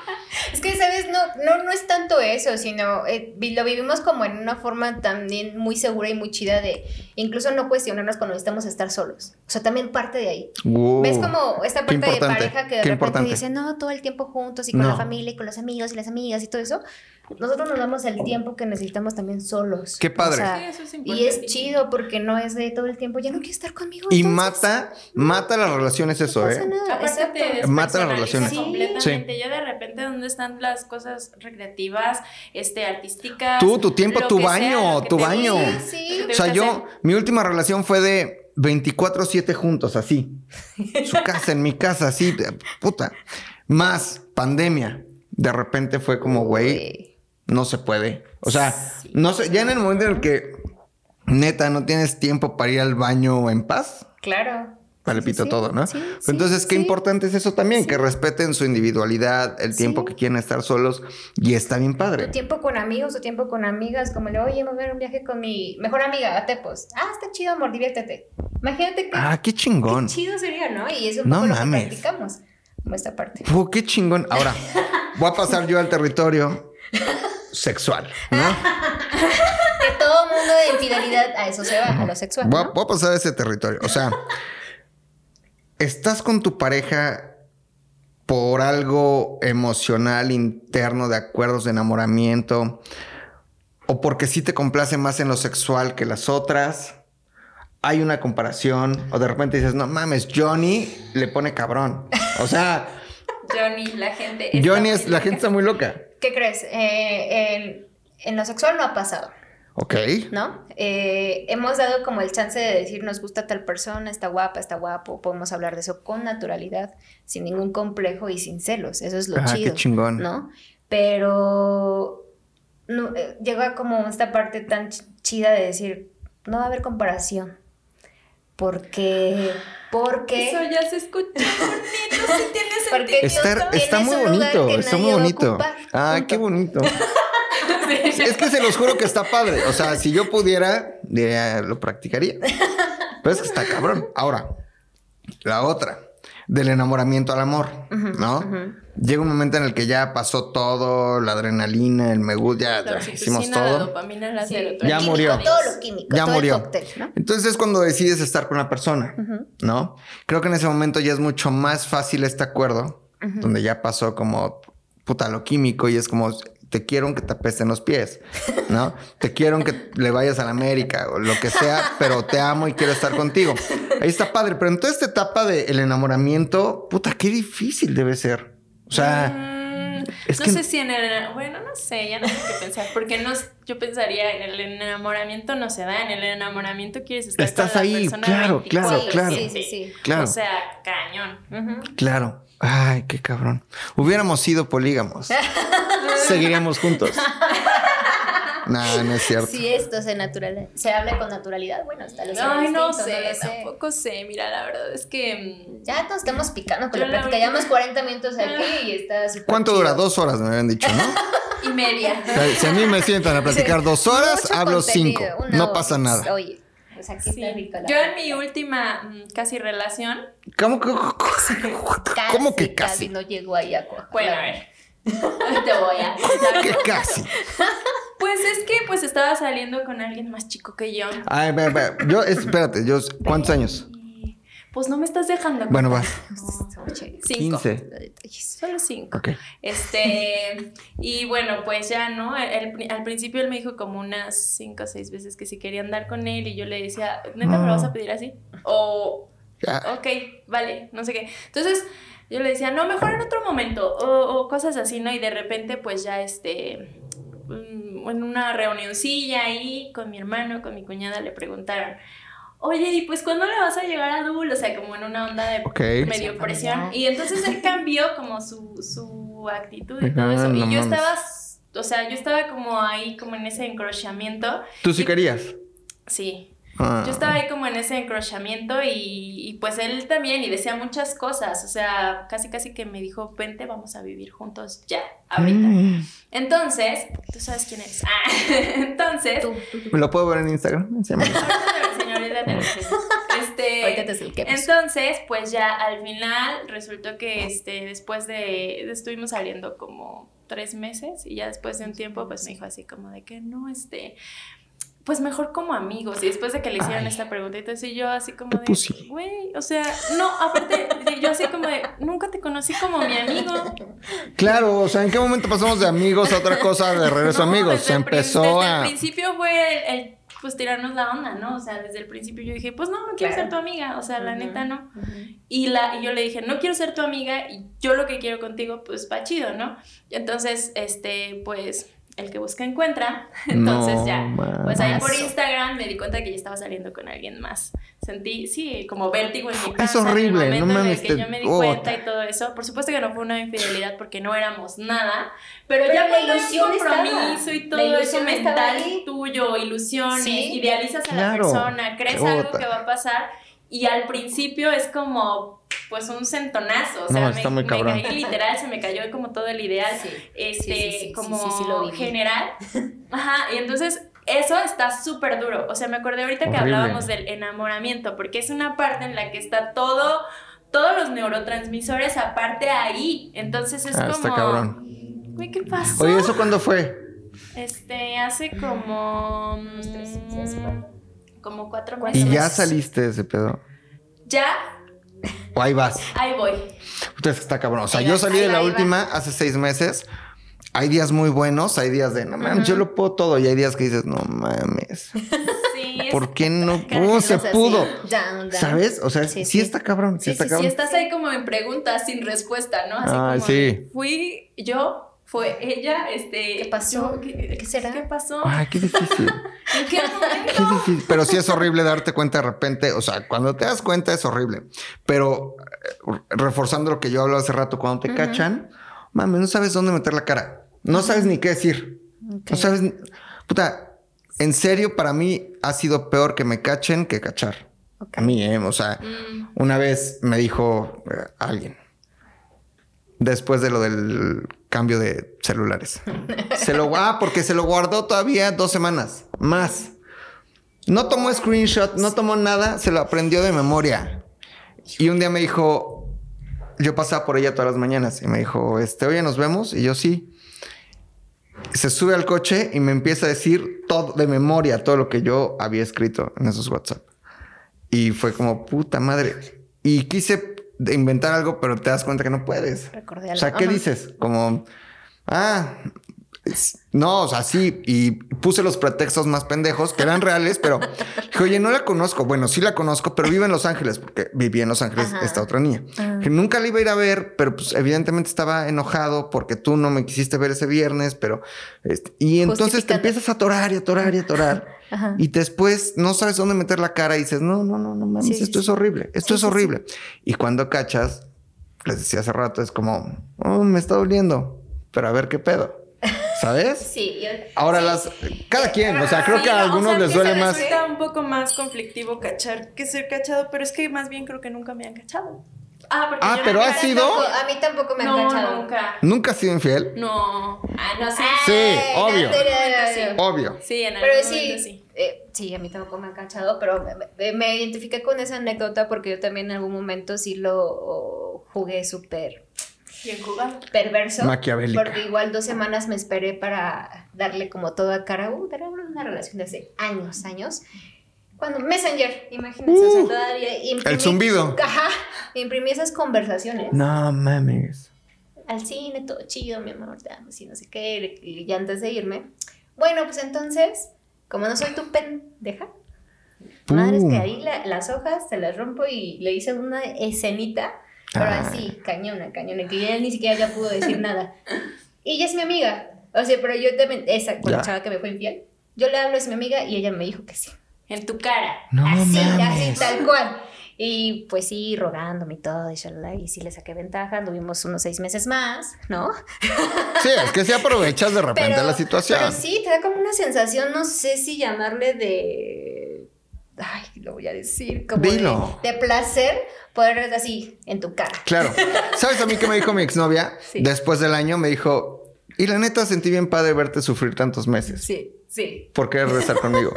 Es que, ¿sabes? No, no, no es tanto eso, sino eh, lo vivimos como en una forma también muy segura y muy chida de incluso no cuestionarnos cuando necesitamos estar solos. O sea, también parte de ahí. Wow. ¿Ves como esta parte de pareja que de qué repente importante. dice, no, todo el tiempo juntos y con No. la familia y con los amigos y las amigas y todo eso? Nosotros nos damos el tiempo que necesitamos también solos. Qué padre. O sea, Sí, eso es y es chido porque no es de todo el tiempo, ya no quieres estar conmigo. Y entonces, mata, mata las relaciones eso, no ¿eh? pasa nada, Mata las relaciones. completamente. Ya de repente, ¿dónde están las cosas recreativas, este, artísticas? Tú, tu tiempo, tu sea, baño, tu baño. guste, Sí, O sea, yo, hacer. mi última relación fue de 24-7 juntos, así. Su casa, en mi casa, así, puta. Más pandemia. De repente fue como, güey, Güey. No se puede. O sea, no sé, ya en el momento en el que neta no tienes tiempo para ir al baño en paz, Claro. vale pito sí, todo, ¿no? sí, Pero sí, Entonces, qué importante es eso también, que respeten su individualidad, el tiempo que quieren estar solos y está bien padre. Tu tiempo con amigos, tu tiempo con amigas, como le, oye, voy a ver un viaje con mi mejor amiga a Tepos. Ah, está chido, amor, diviértete. Imagínate que Ah, qué chingón. qué chido sería, ¿no? Y es un No poco mames. lo que practicamos, como esta parte. Fu, qué chingón. Ahora, voy a pasar yo al territorio sexual, ¿no? Que todo mundo de infidelidad a eso se va, a lo sexual, Voy a, ¿no? voy a pasar a ese territorio. O sea, estás con tu pareja por algo emocional interno de acuerdos de enamoramiento o porque sí te complace más en lo sexual que las otras. Hay una comparación o de repente dices, no mames, Johnny le pone cabrón. O sea, Johnny, la gente. está Johnny es, la gente está muy loca. ¿Qué crees? Eh, en, en lo sexual no ha pasado, Ok. ¿no? Eh, hemos dado como el chance de decir, nos gusta tal persona, está guapa, está guapo, podemos hablar de eso con naturalidad, sin ningún complejo y sin celos. Eso es lo Ah, qué chido. chingón. ¿no? Pero no, eh, llega como esta parte tan ch- chida de decir, no va a haber comparación. Porque, porque, Eso ya se escucha bonito, sí tiene Porque sentido. Está, muy bonito, está muy bonito. Ah, Punto. qué bonito. Es que se los juro que está padre. O sea, si yo pudiera, diría, lo practicaría. Pero es que está cabrón. Ahora, la otra, del enamoramiento al amor, ¿no? Llega un momento en el que ya pasó todo, la adrenalina, el me gusta, ya, La ya hicimos la todo. dopamina, la Sí. serotonina. Ya Químico, murió. Todo lo químico. Ya todo el murió. cóctel, ¿no? Entonces es cuando decides estar con la persona, ¿no? Creo que en ese momento ya es mucho más fácil este acuerdo, donde ya pasó como puta lo químico y es como te quiero aunque te apesten los pies, ¿no? te quiero aunque le vayas a la América o lo que sea, pero te amo y quiero estar contigo. Ahí está padre, pero en toda esta etapa del enamoramiento, puta, qué difícil debe ser. O sea, Mm, es no que- sé si en el bueno no sé ya no sé qué pensar porque no yo pensaría en el enamoramiento no se da en el enamoramiento quieres estar Estás con la ahí, persona claro, 24/7. claro, Sí, claro. Sí, sí, sí. claro, o sea cañón claro. Ay, qué cabrón. Hubiéramos sido polígamos. Seguiríamos juntos. No, no es cierto. Si esto se, natural, se habla con naturalidad, bueno, hasta los Ay, no sé, lo sé. tampoco sé. Mira, la verdad es que. mm, Ya nos estamos picando con la plática. Llevamos 40 minutos aquí y está súper ¿Cuánto chido. dura? Dos horas, me habían dicho, ¿no? Y media. O sea, Si a mí me sientan a platicar dos horas, Mucho hablo cinco. No hora. pasa nada. Oye, pues aquí Sí. está rico la Yo en mi última mm, casi relación. ¿Cómo que, ¿Cómo que Casi casi? no llegó ahí a. Bueno, a ver. Te voy a. ¿Qué casi? Pues es que pues estaba saliendo con alguien más chico que yo. Ay, ve, ve, yo, espérate, yo, ¿cuántos años? Pues no me estás dejando. Bueno, va. Oye, Cinco. 15. Solo cinco. Ok. Este, y bueno, pues ya, ¿no? El- el- al principio él me dijo como unas cinco o seis veces que si quería andar con él y yo le decía, ¿neta me lo vas a pedir así? O, Ya. ok, vale, no sé qué. Entonces yo le decía, no, mejor en otro momento, o, o cosas así, ¿no? Y de repente, pues ya, este, mm, en una reunioncilla ahí con mi hermano, con mi cuñada, le preguntaron, oye, ¿y pues cuándo le vas a llegar a Dul? O sea, como en una onda de medio presión. Y entonces él cambió como su, su actitud y Ah, todo eso. no y yo mames. estaba, o sea, yo estaba como ahí, como en ese encrochamiento. ¿Tú sí Y- querías? Sí. Ah. Yo estaba ahí como en ese encrochamiento y, y pues él también y decía muchas cosas, o sea, casi casi que me dijo, vente, vamos a vivir juntos ya, ahorita. Mm. Entonces, tú sabes quién eres. Ah, entonces, Tú, tú, tú. ¿Me lo puedo ver en Instagram? Se llama- ahorita te lo enseño, ahorita te lo enseño. Este, entonces, pues ya al final resultó que este, después de, estuvimos saliendo como tres meses y ya después de un tiempo, pues me dijo así como de que no, este, pues mejor como amigos. Y después de que le hicieron Ay. esta pregunta, entonces yo así como de, pussy. güey, o sea, no, aparte, yo así como de, nunca te conocí como mi amigo. Claro, o sea, ¿en qué momento pasamos de amigos a otra cosa de regreso No, amigos? desde Se empezó desde a... el principio fue el, el, pues tirarnos la onda, ¿no? O sea, desde el principio yo dije, pues no, no quiero Claro. ser tu amiga, o sea, la neta no. Y, la, y yo le dije, no quiero ser tu amiga y yo lo que quiero contigo, pues va chido, ¿no? Y entonces, este, pues, el que busca encuentra. Entonces No ya, pues ahí por. Instagram me di cuenta que ya estaba saliendo con alguien más. Sentí, sí, como vértigo en mi Es panza horrible, en el no momento en el que te- yo me di oh, cuenta ta- y todo eso. Por supuesto que no fue una infidelidad porque no éramos nada, pero, Pero ya la cuando hay un ilusión estaba. compromiso y todo eso mental ahí. tuyo, ilusiones, Sí. idealizas a Claro. la persona, crees algo que va a pasar y al principio es como pues un centonazo, o No, sea, está me, muy me cabrón. caí literal, se me cayó como todo el ideal Sí. este, Sí, sí, como sí, sí, lo general. Ajá, y entonces eso está súper duro. O sea, me acordé ahorita que hablábamos del enamoramiento, porque es una parte en la que está todo, todos los neurotransmisores aparte ahí. Entonces es Ah, como. está cabrón. Güey, ¿qué pasó? Oye, ¿eso cuándo fue? Este, hace como. Unos tres mm, Como cuatro ¿Cuántos ¿Y meses. ya saliste de ese pedo? Ya, ¿O ahí vas? ahí voy. Ustedes está cabrón. O sea, Ahí yo salí ahí de la va. última hace seis meses. Hay días muy buenos, hay días de no mames, yo lo puedo todo. Y hay días que dices, no mames, Sí, ¿por qué no? Cada ¿Cómo quien se pudo? Down, down. ¿Sabes? O sea, sí, Sí, sí. está cabrón, sí, Sí, está sí, sí, cabrón. estás ahí como en preguntas sin respuesta, ¿no? Así Ay, como sí. fui yo, fue ella, este... ¿Qué pasó? yo, ¿qué, ¿Qué será? ¿Qué pasó? Ay, qué difícil. ¿En qué momento? Qué difícil. Pero sí es horrible darte cuenta de repente. O sea, cuando te das cuenta es horrible. Pero eh, reforzando lo que yo hablaba hace rato, cuando te cachan, mames, no sabes dónde meter la cara. No sabes ni qué decir. No sabes. ni- Puta, en serio, para mí ha sido peor que me cachen que cachar. A mí, ¿eh? O sea, Mm, una vez me dijo eh, alguien. Después de lo del cambio de celulares. se lo ah, porque se lo guardó todavía dos semanas más. No tomó screenshot, no tomó nada, se lo aprendió de memoria. Y un día me dijo, yo pasaba por ella todas las mañanas y me dijo, este, oye, nos vemos. Y yo sí. Se sube al coche y me empieza a decir todo de memoria, todo lo que yo había escrito en esos WhatsApp. Y fue como, puta madre. Y quise inventar algo, pero te das cuenta que no puedes. Recordé O sea, algo. ¿qué Ajá. dices? Como, ah, no, o sea, sí. Y puse los pretextos más pendejos que eran reales, pero dije, oye, no la conozco. Bueno, sí la conozco, pero vive en Los Ángeles, porque vivía en Los Ángeles Ajá. esta otra niña. Que nunca la iba a ir a ver, pero pues evidentemente estaba enojado porque tú no me quisiste ver ese viernes, pero... este, y entonces te empiezas a atorar y atorar y atorar. Ajá. Y después no sabes dónde meter la cara y dices, no, no, no, no mames, Sí, esto sí. es horrible, esto Sí, es horrible. Y cuando cachas, les decía hace rato, es como, oh, me está doliendo, pero a ver qué pedo, ¿sabes? Sí, yo- Ahora sí. las, cada quien, o sea, creo Sí, que a no, o algunos sea, les duele se más. resulta un poco más conflictivo cachar que ser cachado, pero es que más bien creo que nunca me han cachado. Ah, porque Ah, yo pero ha sido- Tampoco- a mí tampoco me han No, cachado. nunca. ¿Nunca has sido infiel? No. Ah, no, sí. Sí, Ay, obvio. Sí. no. Obvio. Sí, en Pero algún sí, momento sí. eh, sí, a mí tampoco me han cachado, pero me, me- me identifiqué con esa anécdota porque yo también en algún momento sí lo jugué súper Bien jugado. perverso. Maquiavélica. Porque igual dos semanas me esperé para darle como todo a cara. Uh, era una relación de hace años, años. Cuando Messenger, imagínense, o sea, todavía imprimí- Uh. el zumbido. Ajá, imprimí esas conversaciones. No mames. Al cine, todo chido, mi amor, te amo, sí, no sé qué. Y ya antes de irme. Bueno, pues entonces, como no soy tu pendeja, madre es Pum. que ahí la- las hojas se las rompo y le hice una escenita, pero Ah. así, cañona, cañona, que ya ni siquiera ya pudo decir nada. Y ella es mi amiga. O sea, pero yo también, esa, con la chava que me fue infiel, yo le hablo, es mi amiga, y ella me dijo que sí. En tu cara. No así, así, mames. tal cual. Y pues sí, rogándome y todo, y, shalala, y sí le saqué ventaja, anduvimos unos seis meses más, ¿no? Sí, es que si aprovechas de repente la situación. Pero sí, te da como una sensación, no sé si llamarle de. Ay, lo voy a decir, como de, Dilo. de placer, poder así en tu cara. Claro. ¿Sabes a mí qué me dijo mi exnovia? Sí. Después del año me dijo, y la neta sentí bien padre verte sufrir tantos meses. Sí, sí. por querer regresar conmigo.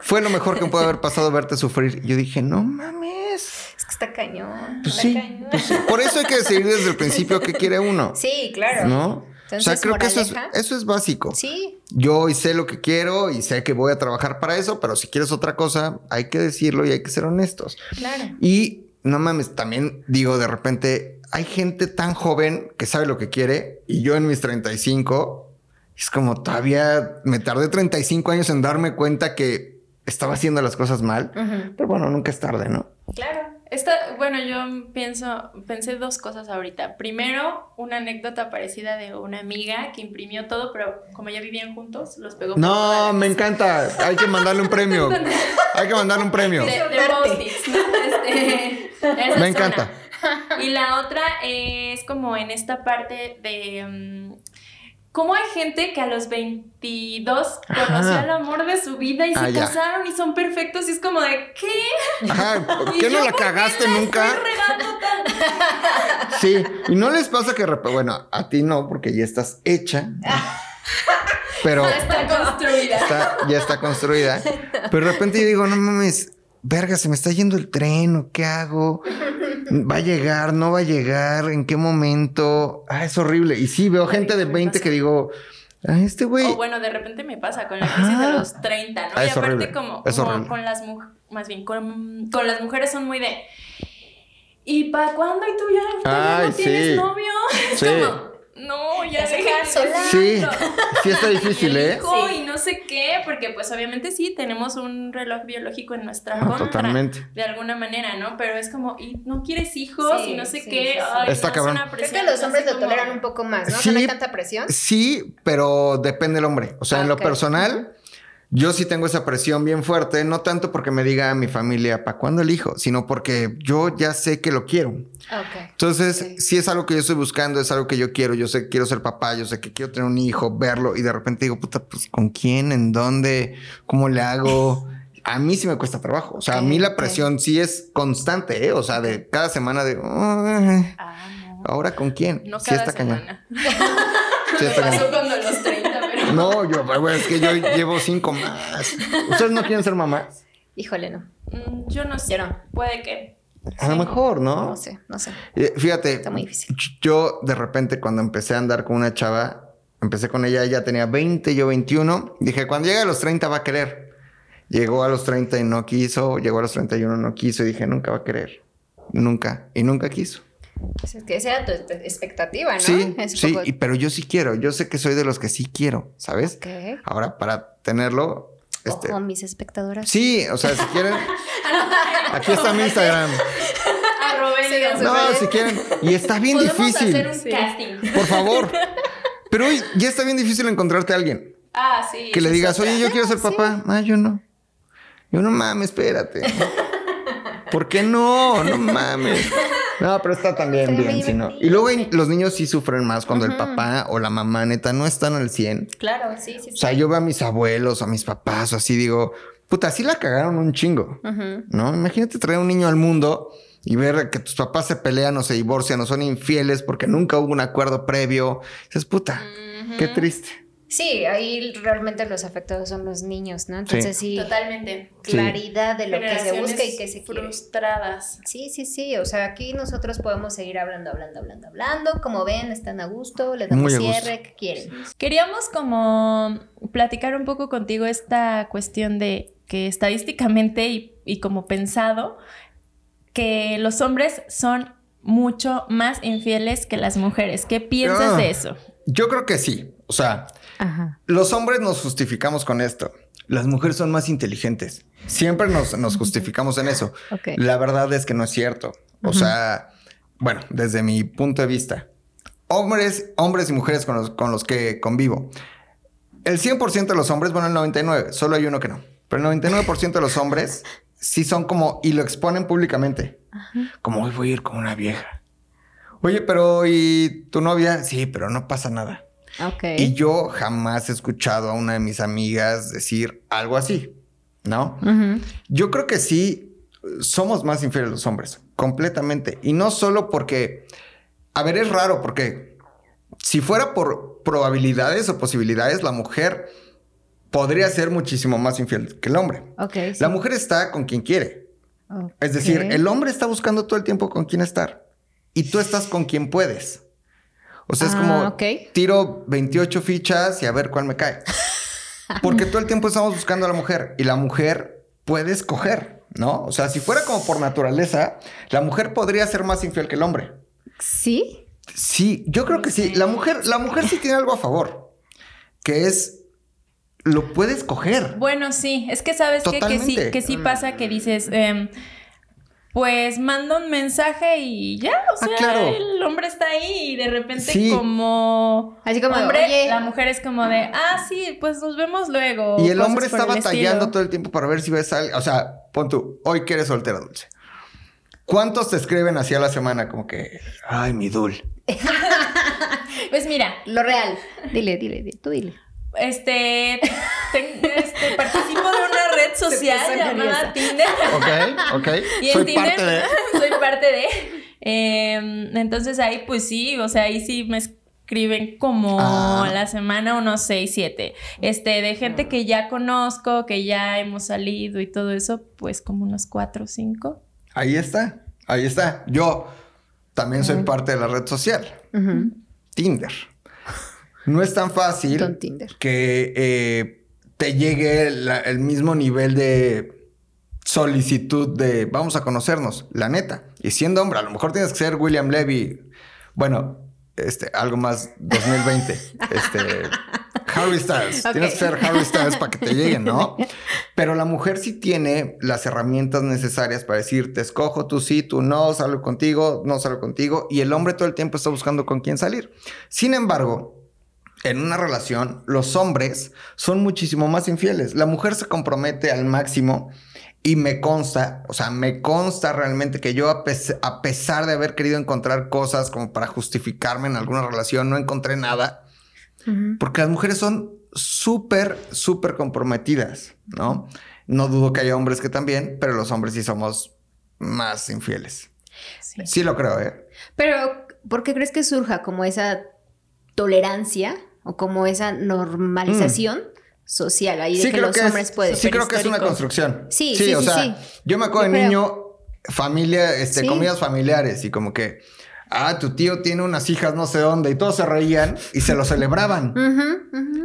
Fue lo mejor que me puede haber pasado verte sufrir. Y yo dije, no mames. Es que está cañón. Pues está sí, cañón. pues sí. Por eso hay que decidir desde el principio qué quiere uno. Sí, claro. ¿No? O sea, Entonces, creo que eso es, eso es básico. Sí, Yo hoy sé lo que quiero y sé que voy a trabajar para eso, pero si quieres otra cosa, hay que decirlo y hay que ser honestos. claro. Y no mames, también digo de repente, hay gente tan joven que sabe lo que quiere y yo en mis 35, es como todavía me tardé 35 años en darme cuenta que estaba haciendo las cosas mal, pero bueno, nunca es tarde, ¿no? Claro. Esta, bueno, yo pienso, pensé dos cosas ahorita. Primero, una anécdota parecida de una amiga que imprimió todo, pero como ya vivían juntos, los pegó por No, me encanta, hay que mandarle un premio, hay que mandarle un premio. De, de ¿no? Este, esa Me es una. encanta. Y la otra es como en esta parte de mm, cómo hay gente que a los 22 Ajá. conoció el amor de su vida y Ah, se ya. casaron y son perfectos y es como de ¿qué? Ajá, ¿por ¿Y qué no la qué cagaste la nunca? estoy? Sí, y no les pasa que, bueno, a ti no, porque ya estás hecha, pero... Está construida. está- ya está construida. Pero de repente yo digo, no mames, verga, se me está yendo el tren, ¿o qué hago? ¿Va a llegar? ¿No va a llegar? ¿En qué momento? Ah, es horrible. Y sí, veo gente de me 20 pasa. que digo, ah, este güey. O bueno, de repente me pasa con la crisis de los 30, ¿no? Ah, y aparte horrible, como, es como horrible. con las mujeres, más bien con, con las mujeres son muy de ¿Y para cuándo? ¿Y tú ya, no tienes novio? Es Sí. como, no, ya deja sola. Sí, decirlo". sí está difícil, Y el ¿eh? hijo Sí. y no sé qué, porque pues obviamente sí, tenemos un reloj biológico en nuestra Ah, contra. totalmente. De alguna manera, ¿no? Pero es como, y no quieres hijos Sí, y no sé sí, qué. Ay, Está no, es cabrón. una Creo presión, que los hombres lo toleran un poco más, ¿no? No hay tanta presión. Sí, pero depende del hombre. O sea, en lo personal, yo sí tengo esa presión bien fuerte, no tanto porque me diga mi familia, ¿para cuándo el hijo? Sino porque yo ya sé que lo quiero. Entonces, si es algo que yo estoy buscando, es algo que yo quiero, yo sé que quiero ser papá, yo sé que quiero tener un hijo, verlo y de repente digo, puta, pues ¿con quién? ¿En dónde? ¿Cómo le hago? A mí sí me cuesta trabajo. O sea, a mí la presión sí es constante, ¿eh? O sea, de cada semana de... Ah, no. ¿Ahora con quién? No sí cada está cañón. semana. Sí está Pasó cañón. cuando los 30, pero... No, yo, es que yo llevo cinco más. ¿Ustedes no quieren ser mamás? Híjole, no. Mm, Yo no sé. Yo no. Puede que. A lo mejor, ¿no? No sé, no sé. Eh, Fíjate, Está muy difícil. yo de repente cuando empecé a andar con una chava, empecé con ella, ella tenía 20, yo 21, dije, cuando llegue a los 30 va a querer. Llegó a los 30 y no quiso, llegó a los 31 y no quiso, y dije, nunca va a querer. Nunca. Y nunca quiso. Pues es que esa era tu expectativa, ¿no? Sí, Es sí, poco- y- pero yo sí quiero. Yo sé que soy de los que sí quiero, ¿sabes? Ok. Ahora, para tenerlo, este... Ojo, mis espectadoras. Sí, o sea, si quieren... Aquí está mi Instagram. No, si quieren. Y está bien Podemos difícil. hacer un casting. Por favor. Pero hoy ya está bien difícil encontrarte a alguien Ah, sí. que le digas, oye, yo quiero ser papá. Ah, yo no. Yo no mames, espérate. ¿Por qué no? No mames. No, pero está también Está bien, bien si no. Y luego los niños sí sufren más cuando el papá o la mamá neta no están al 100. Claro, sí, sí. O sea, yo veo a mis abuelos, a mis papás, o así digo, puta, sí la cagaron un chingo. ¿No? Imagínate traer un niño al mundo y ver que tus papás se pelean o se divorcian o son infieles porque nunca hubo un acuerdo previo. Dices, puta, qué triste. Sí, ahí realmente los afectados son los niños, ¿no? Entonces sí, Totalmente. claridad de lo que se busca y que se quiere. frustradas. Sí, sí, sí. O sea, aquí nosotros podemos seguir hablando, hablando, hablando, hablando. Como ven, están a gusto, les damos Muy cierre, ¿qué quieren? Queríamos como platicar un poco contigo esta cuestión de que estadísticamente y, y como pensado, que los hombres son mucho más infieles que las mujeres. ¿Qué piensas Ah. de eso? Yo creo que sí. O sea, Ajá. los hombres nos justificamos con esto. Las mujeres son más inteligentes. Siempre nos, nos justificamos en eso. La verdad es que no es cierto. O sea, bueno, desde mi punto de vista, hombres, hombres y mujeres con los, con los que convivo. El 100% de los hombres, bueno, el 99%, solo hay uno que no. Pero el 99% de los hombres sí son como, y lo exponen públicamente. Como hoy voy a ir con una vieja. Oye, pero ¿y tu novia? Sí, pero no pasa nada. Y yo jamás he escuchado a una de mis amigas decir algo así, ¿no? Yo creo que sí somos más infieles los hombres, completamente. Y no solo porque, a ver, es raro porque si fuera por probabilidades o posibilidades, la mujer podría ser muchísimo más infiel que el hombre. Sí. La mujer está con quien quiere. Es decir, el hombre está buscando todo el tiempo con quién estar y tú estás con quien puedes. O sea, es Ah, como ok. tiro 28 fichas y a ver cuál me cae. Porque todo el tiempo estamos buscando a la mujer y la mujer puede escoger, ¿no? O sea, si fuera como por naturaleza, la mujer podría ser más infiel que el hombre. ¿Sí? Sí, yo creo que sí. La mujer, la mujer sí tiene algo a favor, que es lo puede escoger. Bueno, sí, es que sabes qué? que sí, que sí pasa que dices, em, pues manda un mensaje y ya, o Ah, sea, claro. el hombre está ahí y de repente Sí. como Así como, hombre, oye. la mujer es como de, ah, sí, pues nos vemos luego. Y el hombre está batallando todo el tiempo para ver si ves algo. O sea, pon tú, hoy que eres soltera, Dulce. ¿Cuántos te escriben así a la semana? Como que, ay, mi Dul. Pues mira, Lo real. Dile, dile, dile, tú dile. Este, ten- este, participo de una red social llamada. Tinder. Ok, ok. Y en Soy Tinder parte de. soy parte de. Eh, entonces ahí, pues sí, o sea, ahí sí me escriben como Ah. a la semana unos 6, 7. Este, de gente que ya conozco, que ya hemos salido y todo eso, pues como unos 4 o 5. Ahí está, ahí está. Yo también soy parte de la red social. Tinder. No es tan fácil Tinder. que eh, te llegue la- el mismo nivel de solicitud de vamos a conocernos, la neta. Y siendo hombre, a lo mejor tienes que ser William Levy. Bueno, este, algo más 2020. este, Harry Styles. Tienes que ser Harry Styles para que te lleguen, ¿no? Pero la mujer sí tiene las herramientas necesarias para decir, te escojo, tú sí, tú no, salgo contigo, no salgo contigo. Y el hombre todo el tiempo está buscando con quién salir. Sin embargo, en una relación, los hombres son muchísimo más infieles. La mujer se compromete al máximo y me consta, o sea, me consta realmente que yo, a, pes- a pesar de haber querido encontrar cosas como para justificarme en alguna relación, no encontré nada. Porque las mujeres son súper, súper comprometidas, ¿no? No dudo que haya hombres que también, pero los hombres sí somos más infieles. Sí, lo creo, ¿eh? Pero, ¿por qué crees que surja como esa tolerancia o como esa normalización social ahí de que los hombres es, pueden? Sí, creo que es una construcción. Sí, sí, sí. o sea, sí. yo me acuerdo de niño, familia, este, Sí. comidas familiares y como que, ah, tu tío tiene unas hijas no sé dónde y todos se reían y se lo celebraban.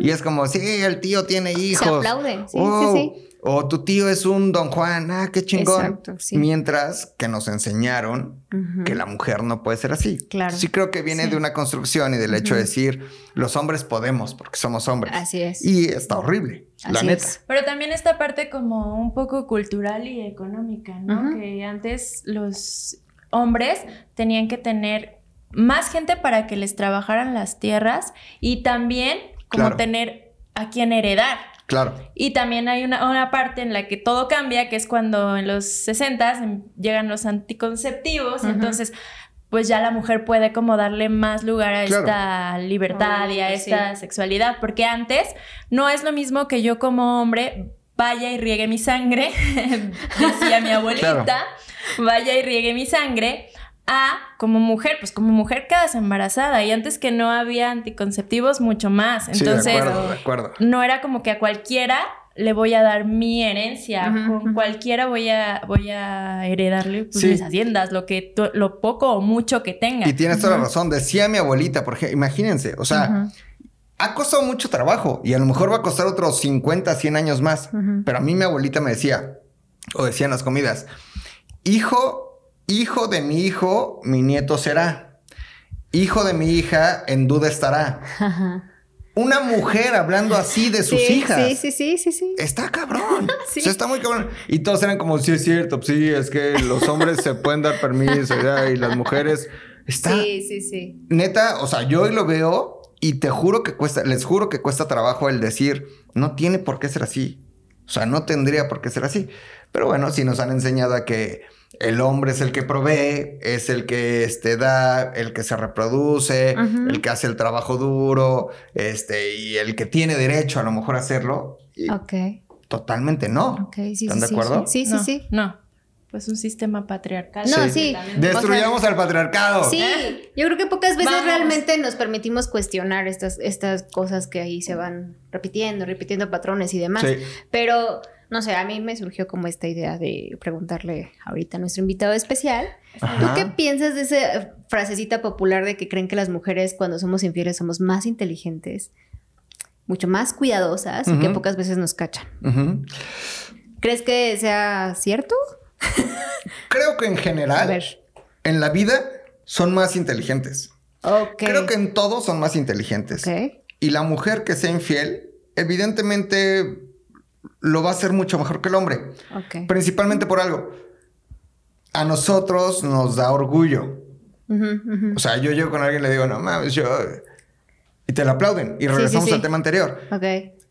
Y es como, sí, el tío tiene hijos. aplaude, sí, Wow. sí, sí. O tu tío es un don Juan, ah, qué chingón. Exacto, sí. Mientras que nos enseñaron que la mujer no puede ser así. Claro. Sí creo que viene Sí. de una construcción y del hecho de decir, los hombres podemos porque somos hombres. Así es. Y está horrible, la neta. es. Pero también esta parte como un poco cultural y económica, ¿no? Que antes los hombres tenían que tener más gente para que les trabajaran las tierras y también como Claro. tener a quien heredar. Claro. Y también hay una, una parte en la que todo cambia, que es cuando en los 60 llegan los anticonceptivos, entonces pues ya la mujer puede como darle más lugar a Claro. esta libertad y a esta sexualidad, porque antes no es lo mismo que yo como hombre vaya y riegue mi sangre, decía mi abuelita, Claro. vaya y riegue mi sangre, a como mujer, pues como mujer quedas embarazada y antes que no había anticonceptivos mucho más, Sí, entonces de acuerdo, de acuerdo. no era como que a cualquiera le voy a dar mi herencia, con cualquiera voy a, voy a heredarle pues, Sí. mis haciendas, lo que lo poco o mucho que tenga. Y tienes toda la razón. Decía mi abuelita, por ejemplo, imagínense, o sea, ha costado mucho trabajo y a lo mejor va a costar otros 50, 100 años más. Pero a mí mi abuelita me decía, o decía en las comidas, hijo, hijo de mi hijo, mi nieto será. Hijo de mi hija, en duda estará. Ajá. Una mujer hablando así de sus sí, hijas. Sí, sí, sí, sí, sí. Está cabrón. Sí. O sea, está muy cabrón. Y todos eran como, sí, es cierto, sí, es que los hombres se pueden dar permiso ya, y las mujeres. Está Sí, sí, sí. neta, o sea, yo hoy lo veo y te juro que cuesta, les juro que cuesta trabajo el decir, no tiene por qué ser así. O sea, no tendría por qué ser así. Pero bueno, sí nos han enseñado a que el hombre es el que provee, es el que este, da, el que se reproduce, el que hace el trabajo duro, este, y el que tiene derecho a lo mejor a hacerlo. Y Ok, totalmente no. ok, sí, ¿Están sí, de acuerdo? Sí, sí, no, sí. No, pues un sistema patriarcal. No, Sí. Destruyamos al patriarcado. Sí, yo creo que pocas veces Vamos. realmente nos permitimos cuestionar estas, estas cosas que ahí se van repitiendo, repitiendo patrones y demás. Sí. Pero, no sé, a mí me surgió como esta idea de preguntarle ahorita a nuestro invitado especial. ¿Tú qué piensas de esa frasecita popular de que creen que las mujeres cuando somos infieles somos más inteligentes, mucho más cuidadosas y que pocas veces nos cachan? ¿Crees que sea cierto? Creo que en general, en la vida, son más inteligentes. Creo que en todo son más inteligentes. Y la mujer que sea infiel, evidentemente lo va a hacer mucho mejor que el hombre. Principalmente por algo. A nosotros nos da orgullo. O sea, yo llego con alguien y le digo, no mames, yo... Y te lo aplauden. Y regresamos sí, sí. al tema anterior.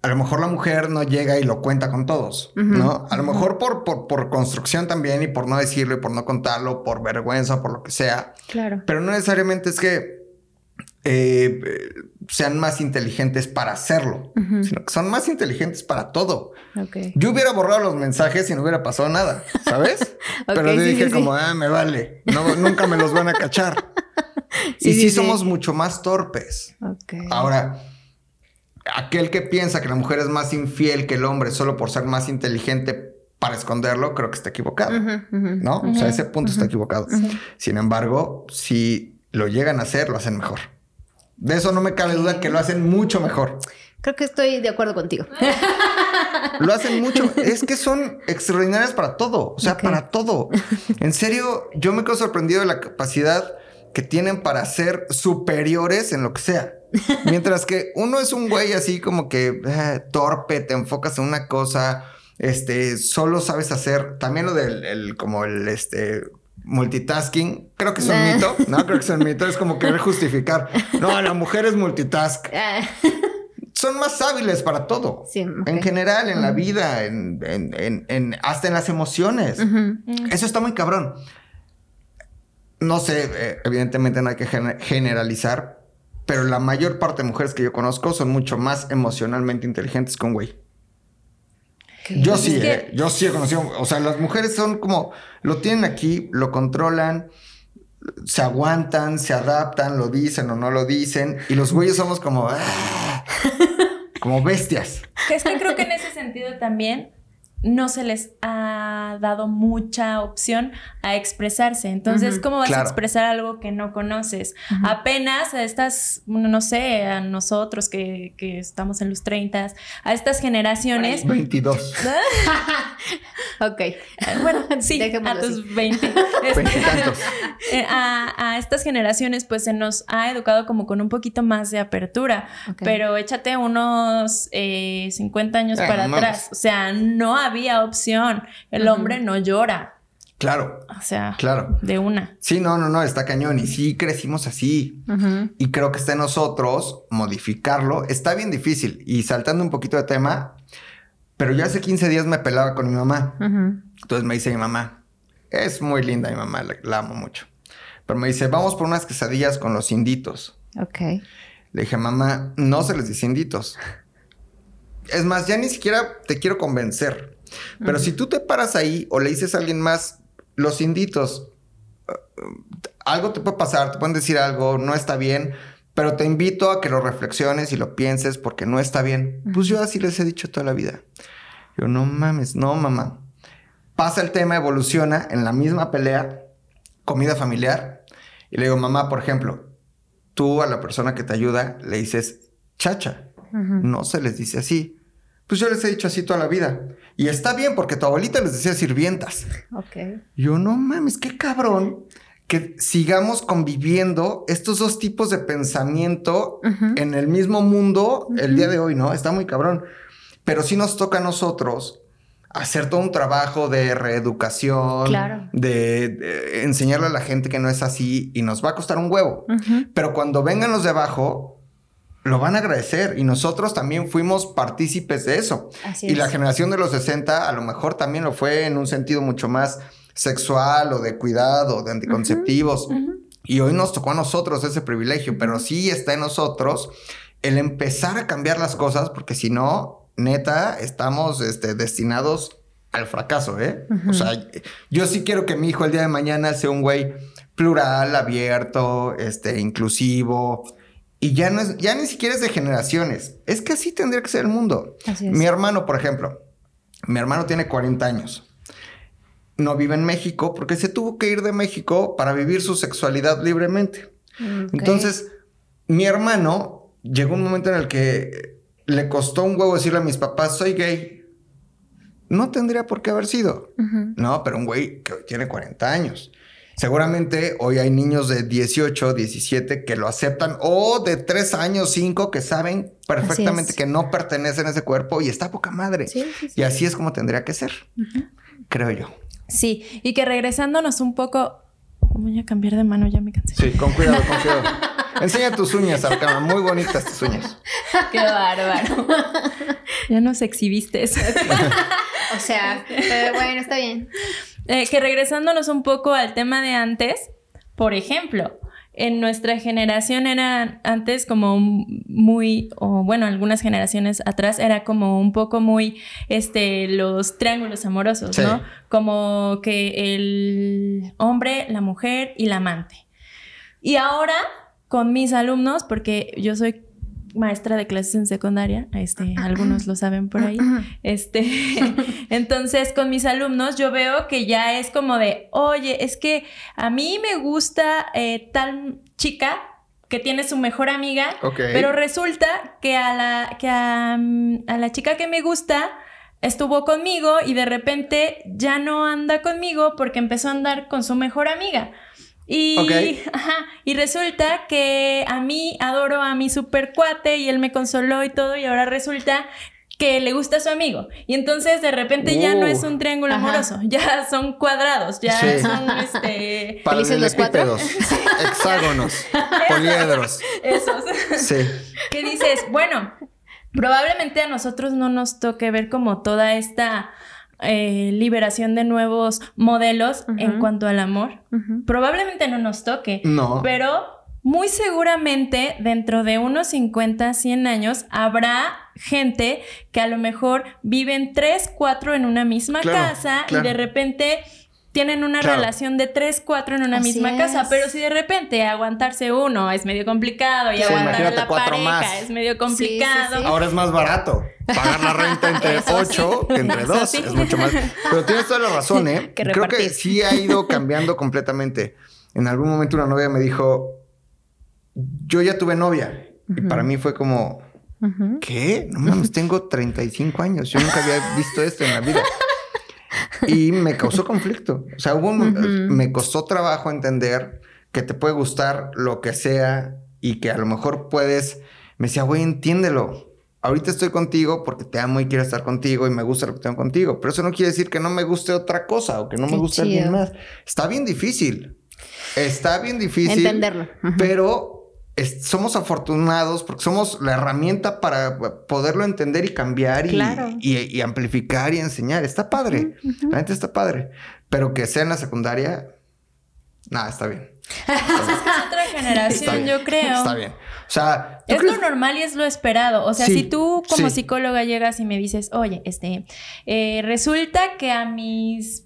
A lo mejor la mujer no llega y lo cuenta con todos, ¿no? A lo mejor por, por, por construcción también y por no decirlo y por no contarlo, por vergüenza, por lo que sea. Claro. Pero no necesariamente es que eh, sean más inteligentes para hacerlo, sino que son más inteligentes para todo. Yo hubiera borrado los mensajes y no hubiera pasado nada, ¿sabes? Pero yo sí, dije sí, como, ah, me vale, no, nunca me los van a cachar. Sí, y sí, somos mucho más torpes. Ahora, aquel que piensa que la mujer es más infiel que el hombre solo por ser más inteligente para esconderlo, creo que está equivocado. Ujú. ¿No? O sea, ese punto está equivocado. Sin embargo, si lo llegan a hacer, lo hacen mejor. De eso no me cabe duda que lo hacen mucho mejor. Creo que estoy de acuerdo contigo. Lo hacen mucho. es que son extraordinarias para todo. O sea, para todo. En serio, yo me quedo sorprendido de la capacidad que tienen para ser superiores en lo que sea. Mientras que uno es un güey así como que eh, torpe, te enfocas en una cosa, este, solo sabes hacer. También lo del el- como el este multitasking, creo que es un mito, no creo que es un mito, es como querer justificar. No, la mujer es multitask. Ah, Son más hábiles para todo. Sí. En general, en la vida, en, en- en- en- hasta en las emociones. Eso está muy cabrón. No sé, eh, evidentemente no hay que gen- generalizar, pero la mayor parte de mujeres que yo conozco son mucho más emocionalmente inteligentes que un güey. Yo sí, eh, yo sí he conocido, o sea, las mujeres son como, lo tienen aquí, lo controlan, se aguantan, se adaptan, lo dicen o no lo dicen. Y los güeyes somos como... "Ah", como bestias. Que es que creo que en ese sentido también no se les ha dado mucha opción a expresarse. Entonces, ¿cómo vas claro. a expresar algo que no conoces? Apenas a estas, no sé, a nosotros que, que estamos en los 30, a estas generaciones. 22. Ok. Bueno, sí, Dejémoslo a tus así. 20. Este, eh, a, a estas generaciones, pues se nos ha educado como con un poquito más de apertura. Pero échate unos eh, 50 años Ah, para no atrás. O sea, no había opción. El hombre no llora. Claro, O sea, claro. de una. Sí, no, no, no, está cañón. Y sí crecimos así. Y creo que está en nosotros modificarlo. Está bien difícil. Y saltando un poquito de tema, pero ya hace 15 días me pelaba con mi mamá. Entonces me dice mi mamá, es muy linda mi mamá, la, la amo mucho. Pero me dice, vamos por unas quesadillas con los inditos. Ok. Le dije, mamá, no se les dice inditos. Es más, ya ni siquiera te quiero convencer. Pero si tú te paras ahí o le dices a alguien más, los inditos, eh, algo te puede pasar, te pueden decir algo, no está bien, pero te invito a que lo reflexiones y lo pienses porque no está bien. Pues yo así les he dicho toda la vida. Yo, no mames, no, mamá. Pasa el tema, evoluciona en la misma pelea, comida familiar. Y le digo, mamá, por ejemplo, tú a la persona que te ayuda le dices chacha. No se les dice así. Pues yo les he dicho así toda la vida. Y está bien porque tu abuelita les decía sirvientas. Ok. Yo no mames, qué cabrón que sigamos conviviendo estos dos tipos de pensamiento en el mismo mundo el día de hoy, ¿no? Está muy cabrón. Pero sí nos toca a nosotros hacer todo un trabajo de reeducación, Claro. de, de enseñarle a la gente que no es así y nos va a costar un huevo. Pero cuando vengan los de abajo, lo van a agradecer y nosotros también fuimos partícipes de eso. Así y la generación de los 60 a lo mejor también lo fue en un sentido mucho más sexual o de cuidado, de anticonceptivos. Y hoy nos tocó a nosotros ese privilegio, pero sí está en nosotros el empezar a cambiar las cosas, porque si no, neta, estamos este, destinados al fracaso, ¿eh? O sea, yo sí quiero que mi hijo el día de mañana sea un güey plural, abierto, este, inclusivo. Y ya no es, ya ni siquiera es de generaciones. Es que así tendría que ser el mundo. Así es. Mi hermano, por ejemplo, mi hermano tiene 40 años. No vive en México porque se tuvo que ir de México para vivir su sexualidad libremente. Entonces, mi hermano llegó un momento en el que le costó un huevo decirle a mis papás, soy gay. No tendría por qué haber sido. No, pero un güey que hoy tiene 40 años. Seguramente hoy hay niños de 18, 17 que lo aceptan o de 3 años, 5 que saben perfectamente es. que no pertenecen a ese cuerpo y está poca madre. Sí, sí, sí. Y así es como tendría que ser, creo yo. Sí, y que regresándonos un poco. Voy a cambiar de mano, ya me cansé. Sí, con cuidado, con cuidado. Enseña tus uñas, Arcama. Muy bonitas tus uñas. Qué bárbaro. ya nos exhibiste eso. O sea, pero bueno, está bien. Eh, que regresándonos un poco al tema de antes, por ejemplo, en nuestra generación eran antes como muy, o bueno, algunas generaciones atrás era como un poco muy, este, los triángulos amorosos, Sí. ¿no? Como que el hombre, la mujer y la amante. Y ahora, con mis alumnos, porque yo soy maestra de clases en secundaria, este, algunos lo saben por ahí, este, entonces con mis alumnos yo veo que ya es como de, oye, es que a mí me gusta eh, tal chica que tiene su mejor amiga, pero resulta que a la, que a, a la chica que me gusta estuvo conmigo y de repente ya no anda conmigo porque empezó a andar con su mejor amiga. Y, ajá, y resulta que a mí adoro a mi super cuate y él me consoló y todo y ahora resulta que le gusta a su amigo. Y entonces de repente ya no Uh. es un triángulo Ajá. amoroso, ya son cuadrados, ya Sí. son este... ¿Felices los cuatro? Paralelepípedos, hexágonos, poliedros. Esos. Sí. que dices, bueno, probablemente a nosotros no nos toque ver como toda esta eh, liberación de nuevos modelos en cuanto al amor. Probablemente no nos toque, No. pero muy seguramente dentro de unos 50, 100 años habrá gente que a lo mejor viven 3, 4 en una misma Claro, casa claro. y de repente tienen una Claro. relación de tres, cuatro en una Así misma casa, pero si de repente aguantarse uno es medio complicado y Sí, aguantar a la pareja más. es medio sí, complicado. sí. Ahora es más barato pagar la renta entre Eso sí. ocho que entre dos. sí. Es mucho más. Pero tienes toda la razón, ¿eh? Que Creo que sí ha ido cambiando completamente. En algún momento una novia me dijo, yo ya tuve novia. Y para mí fue como. ¿qué? No mames, tengo 35 años. Yo nunca había visto esto en la vida. Y me causó conflicto. O sea, hubo un- Ujú. me costó trabajo entender que te puede gustar lo que sea y que a lo mejor puedes. Me decía, güey, entiéndelo. Ahorita estoy contigo porque te amo y quiero estar contigo y me gusta lo que tengo contigo. Pero eso no quiere decir que no me guste otra cosa o que no me guste alguien chido. más. Está bien difícil. Está bien difícil. Entenderlo. Pero es- somos afortunados porque somos la herramienta para poderlo entender y cambiar y, Claro. y- y amplificar y enseñar. Está padre. La gente está padre. Pero que sea en la secundaria, nada, está bien. Es otra Está generación, bien. yo creo. Está bien. O sea, Es lo normal y es lo esperado. O sea, Sí, si tú como sí. psicóloga llegas y me dices, oye, este, eh, resulta que a mis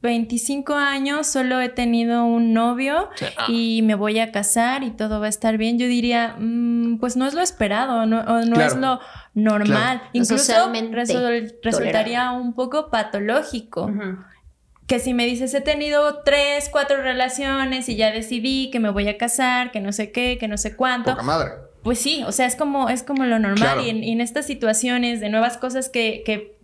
25 años solo he tenido un novio Sí, ah. y me voy a casar y todo va a estar bien, yo diría, "Mm, pues no es lo esperado, no, o no Claro. es lo normal. Incluso resultaría un poco patológico. Que si me dices, he tenido tres, cuatro relaciones y ya decidí que me voy a casar, que no sé qué, que no sé cuánto. poca madre. Pues sí, o sea, es como, es como lo normal. Claro. Y, en, y en estas situaciones de nuevas cosas que, que,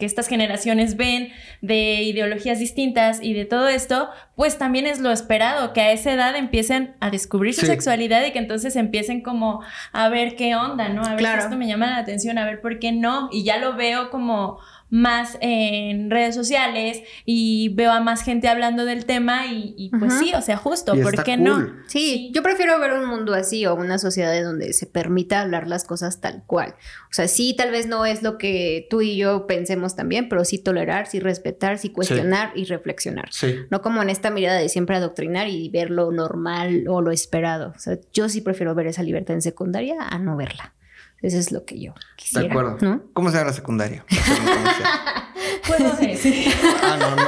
que estas generaciones ven, de ideologías distintas y de todo esto, pues también es lo esperado, que a esa edad empiecen a descubrir su Sí. sexualidad y que entonces empiecen como a ver qué onda, ¿no? A ver Claro. si esto me llama la atención, a ver por qué no. Y ya lo veo como más en redes sociales y veo a más gente hablando del tema y, y pues sí, o sea, justo, Y ¿por está qué cool. no? Sí, Sí. yo prefiero ver un mundo así o una sociedad donde se permita hablar las cosas tal cual. O sea, sí, tal vez no es lo que tú y yo pensemos también, pero sí tolerar, sí respetar, sí cuestionar y reflexionar. Sí. No como en esta mirada de siempre adoctrinar y ver lo normal o lo esperado. O sea, yo sí prefiero ver esa libertad en secundaria a no verla. Eso es lo que yo De quisiera. acuerdo. ¿no? ¿Cómo se llama la secundaria? Puedo decir. ah, no, no.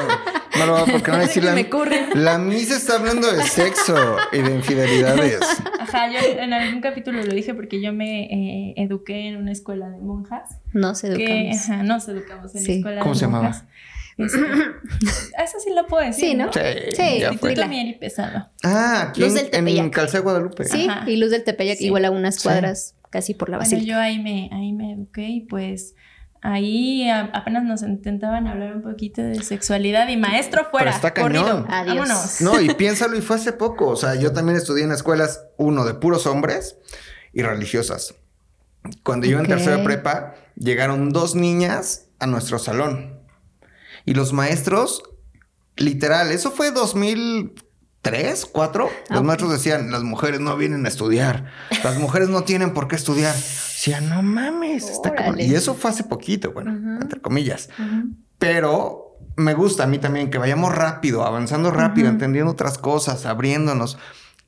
No lo voy a porque no decir la. Me corren. La misa está hablando de sexo y de infidelidades. Ajá, yo en algún capítulo lo dije porque yo me eh, eduqué en una escuela de monjas. No se Que, educamos. ajá, nos educamos en Sí. escuela ¿Cómo de se llamaba? monjas. Este, eso sí lo puedo decir. Sí, ¿no? Sí, Sí, ya fue. Instituto Miel y Pesado. Ah, aquí Luz en, del Tepeyac. en Calzada de Guadalupe. Sí, Ajá. y Luz del Tepeyac Sí. igual a unas Sí. cuadras casi por la Bueno, basílica. yo ahí me, ahí me eduqué y pues ahí a- apenas nos intentaban hablar un poquito de sexualidad y maestro fuera. está corrido. cañón. Adiós. Vámonos. No, y piénsalo, y fue hace poco. O sea, yo también estudié en escuelas, uno de puros hombres y religiosas. Cuando yo en Ok. tercera prepa, llegaron dos niñas a nuestro salón. Y los maestros, literal, eso fue 2003, 4. Los Ah, maestros decían, las mujeres no vienen a estudiar. Las mujeres no tienen por qué estudiar. Decía, no mames. Está cabrón". Órale. y eso fue hace poquito, bueno, Ujú. entre comillas. Pero me gusta a mí también que vayamos rápido, avanzando rápido, entendiendo otras cosas, abriéndonos.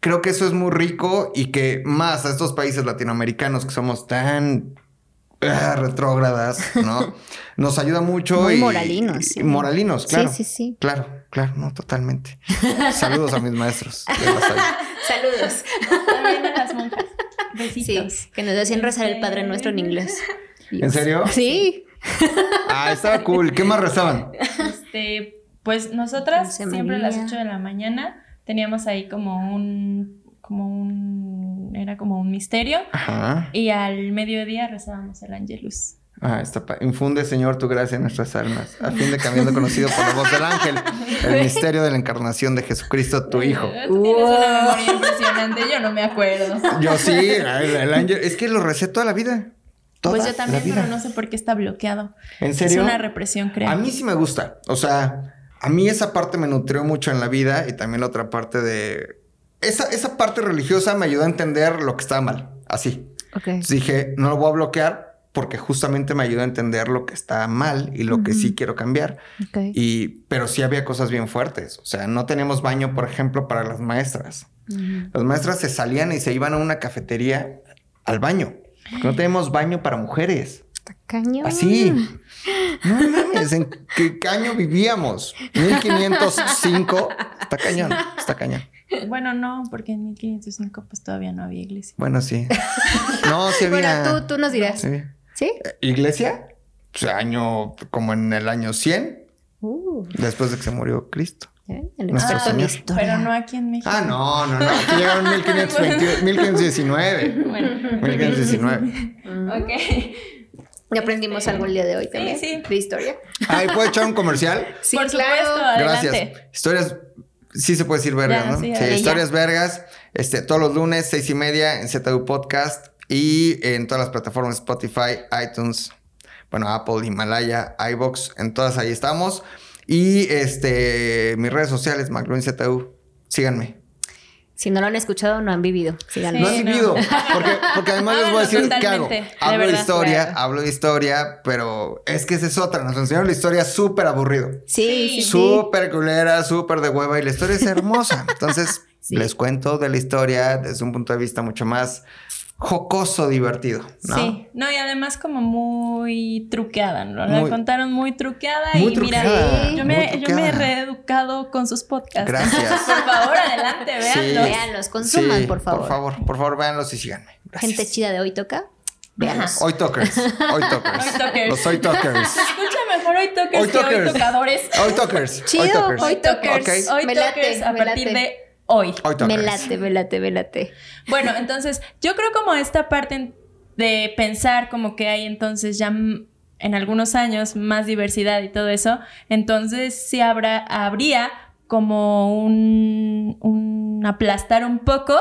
Creo que eso es muy rico y que más a estos países latinoamericanos que somos tan ah, retrógradas, ¿no? Nos ayuda mucho. Muy y, moralinos, y- sí. moralinos, claro. Sí, sí, sí. Claro, claro, no, totalmente. Saludos a mis maestros. Saludos. También a las monjas. Sí, que nos hacían rezar el Padre Nuestro en inglés. ¿En serio? Sí. Ah, estaba cool. ¿Qué más rezaban? Este, pues nosotras siempre a las María. 8 de la mañana teníamos ahí como un, como un, era como un misterio Ajá. y al mediodía rezábamos el Angelus. Ah, está pa- Infunde, Señor, tu gracia en nuestras almas, a fin de que habiendo conocido por la voz del ángel el misterio de la encarnación de Jesucristo, tu Hijo. Tú tienes una memoria impresionante, yo no me acuerdo. Yo sí, el, el ángel, es que lo recé toda la vida. Toda Pues yo también, pero no sé por qué está bloqueado. ¿En serio? Es una represión, creo. A mí sí me gusta. O sea, a mí esa parte me nutrió mucho en la vida y también la otra parte de... Esa, esa parte religiosa me ayudó a entender lo que estaba mal. Así. Ok. Entonces dije, no lo voy a bloquear porque justamente me ayudó a entender lo que está mal y lo que sí quiero cambiar. Ok. Y, pero sí había cosas bien fuertes. O sea, no teníamos baño, por ejemplo, para las maestras. Ujú. Las maestras se salían y se iban a una cafetería al baño. No tenemos baño para mujeres. Está cañón. Así. No mames, ¿en qué año vivíamos? 1505. Está cañón, está cañón. Bueno, no, porque en 1505 pues todavía no había iglesia. Bueno, sí. No, sí había. Bueno, tú, tú nos dirás. Sí. ¿Sí? ¿Iglesia? Año, como en el año 100, Uh, después de que se murió Cristo. ¿eh? Nuestro Señor. historia. Pero no aquí en México. Ah, no, no, no. Aquí llegaron 1520 1519. Bueno, 1519. ok. Y aprendimos algo el día de hoy también. sí. De historia. Ay, ¿puedo echar un comercial? Sí, Por supuesto, Gracias. Historias, sí se puede decir vergas, Ya, ¿no? sí, Sí, historias vergas. Este, todos los lunes, seis y media, en ZU Podcast y en todas las plataformas Spotify, iTunes, bueno, Apple, Himalaya, iBox, en todas ahí estamos. Y este, mis redes sociales, McLuhan ZU, síganme. Si no lo han escuchado, no han vivido. No han no. vivido, porque, porque además les voy a decir qué hago. totalmente, de Hablo de historia, claro. hablo de historia, pero es que esa es otra. Nos enseñaron la historia súper aburrido. Sí, sí, sí. Súper culera, súper de hueva y la historia es hermosa. Entonces, Sí. les cuento de la historia desde un punto de vista mucho más jocoso, divertido, ¿no? Sí, no, y además como muy truqueada, ¿no? Muy- La contaron muy truqueada Muy y mira, yo me, yo me he reeducado con sus podcasts. Gracias. por favor, adelante, Sí. véanlos. Véanlos, consuman, Sí, por favor. Por favor, por favor, véanlos y síganme. Gracias. Gente chida de hoy toca. Véanlos. Hoy talkers, hoy talkers. Hoy talkers. Los hoy talkers. Se escucha mejor hoy toques Hoy que hoy talkers. tocadores. Hoy talkers. Chido, hoy talkers. hoy talkers. Hoy late, talkers a partir late. de hoy. Hoy. Me late, me late, me late. Bueno, entonces yo creo como esta parte de pensar como que hay entonces ya en algunos años más diversidad y todo eso, entonces sí habrá, habría como un, un aplastar un poco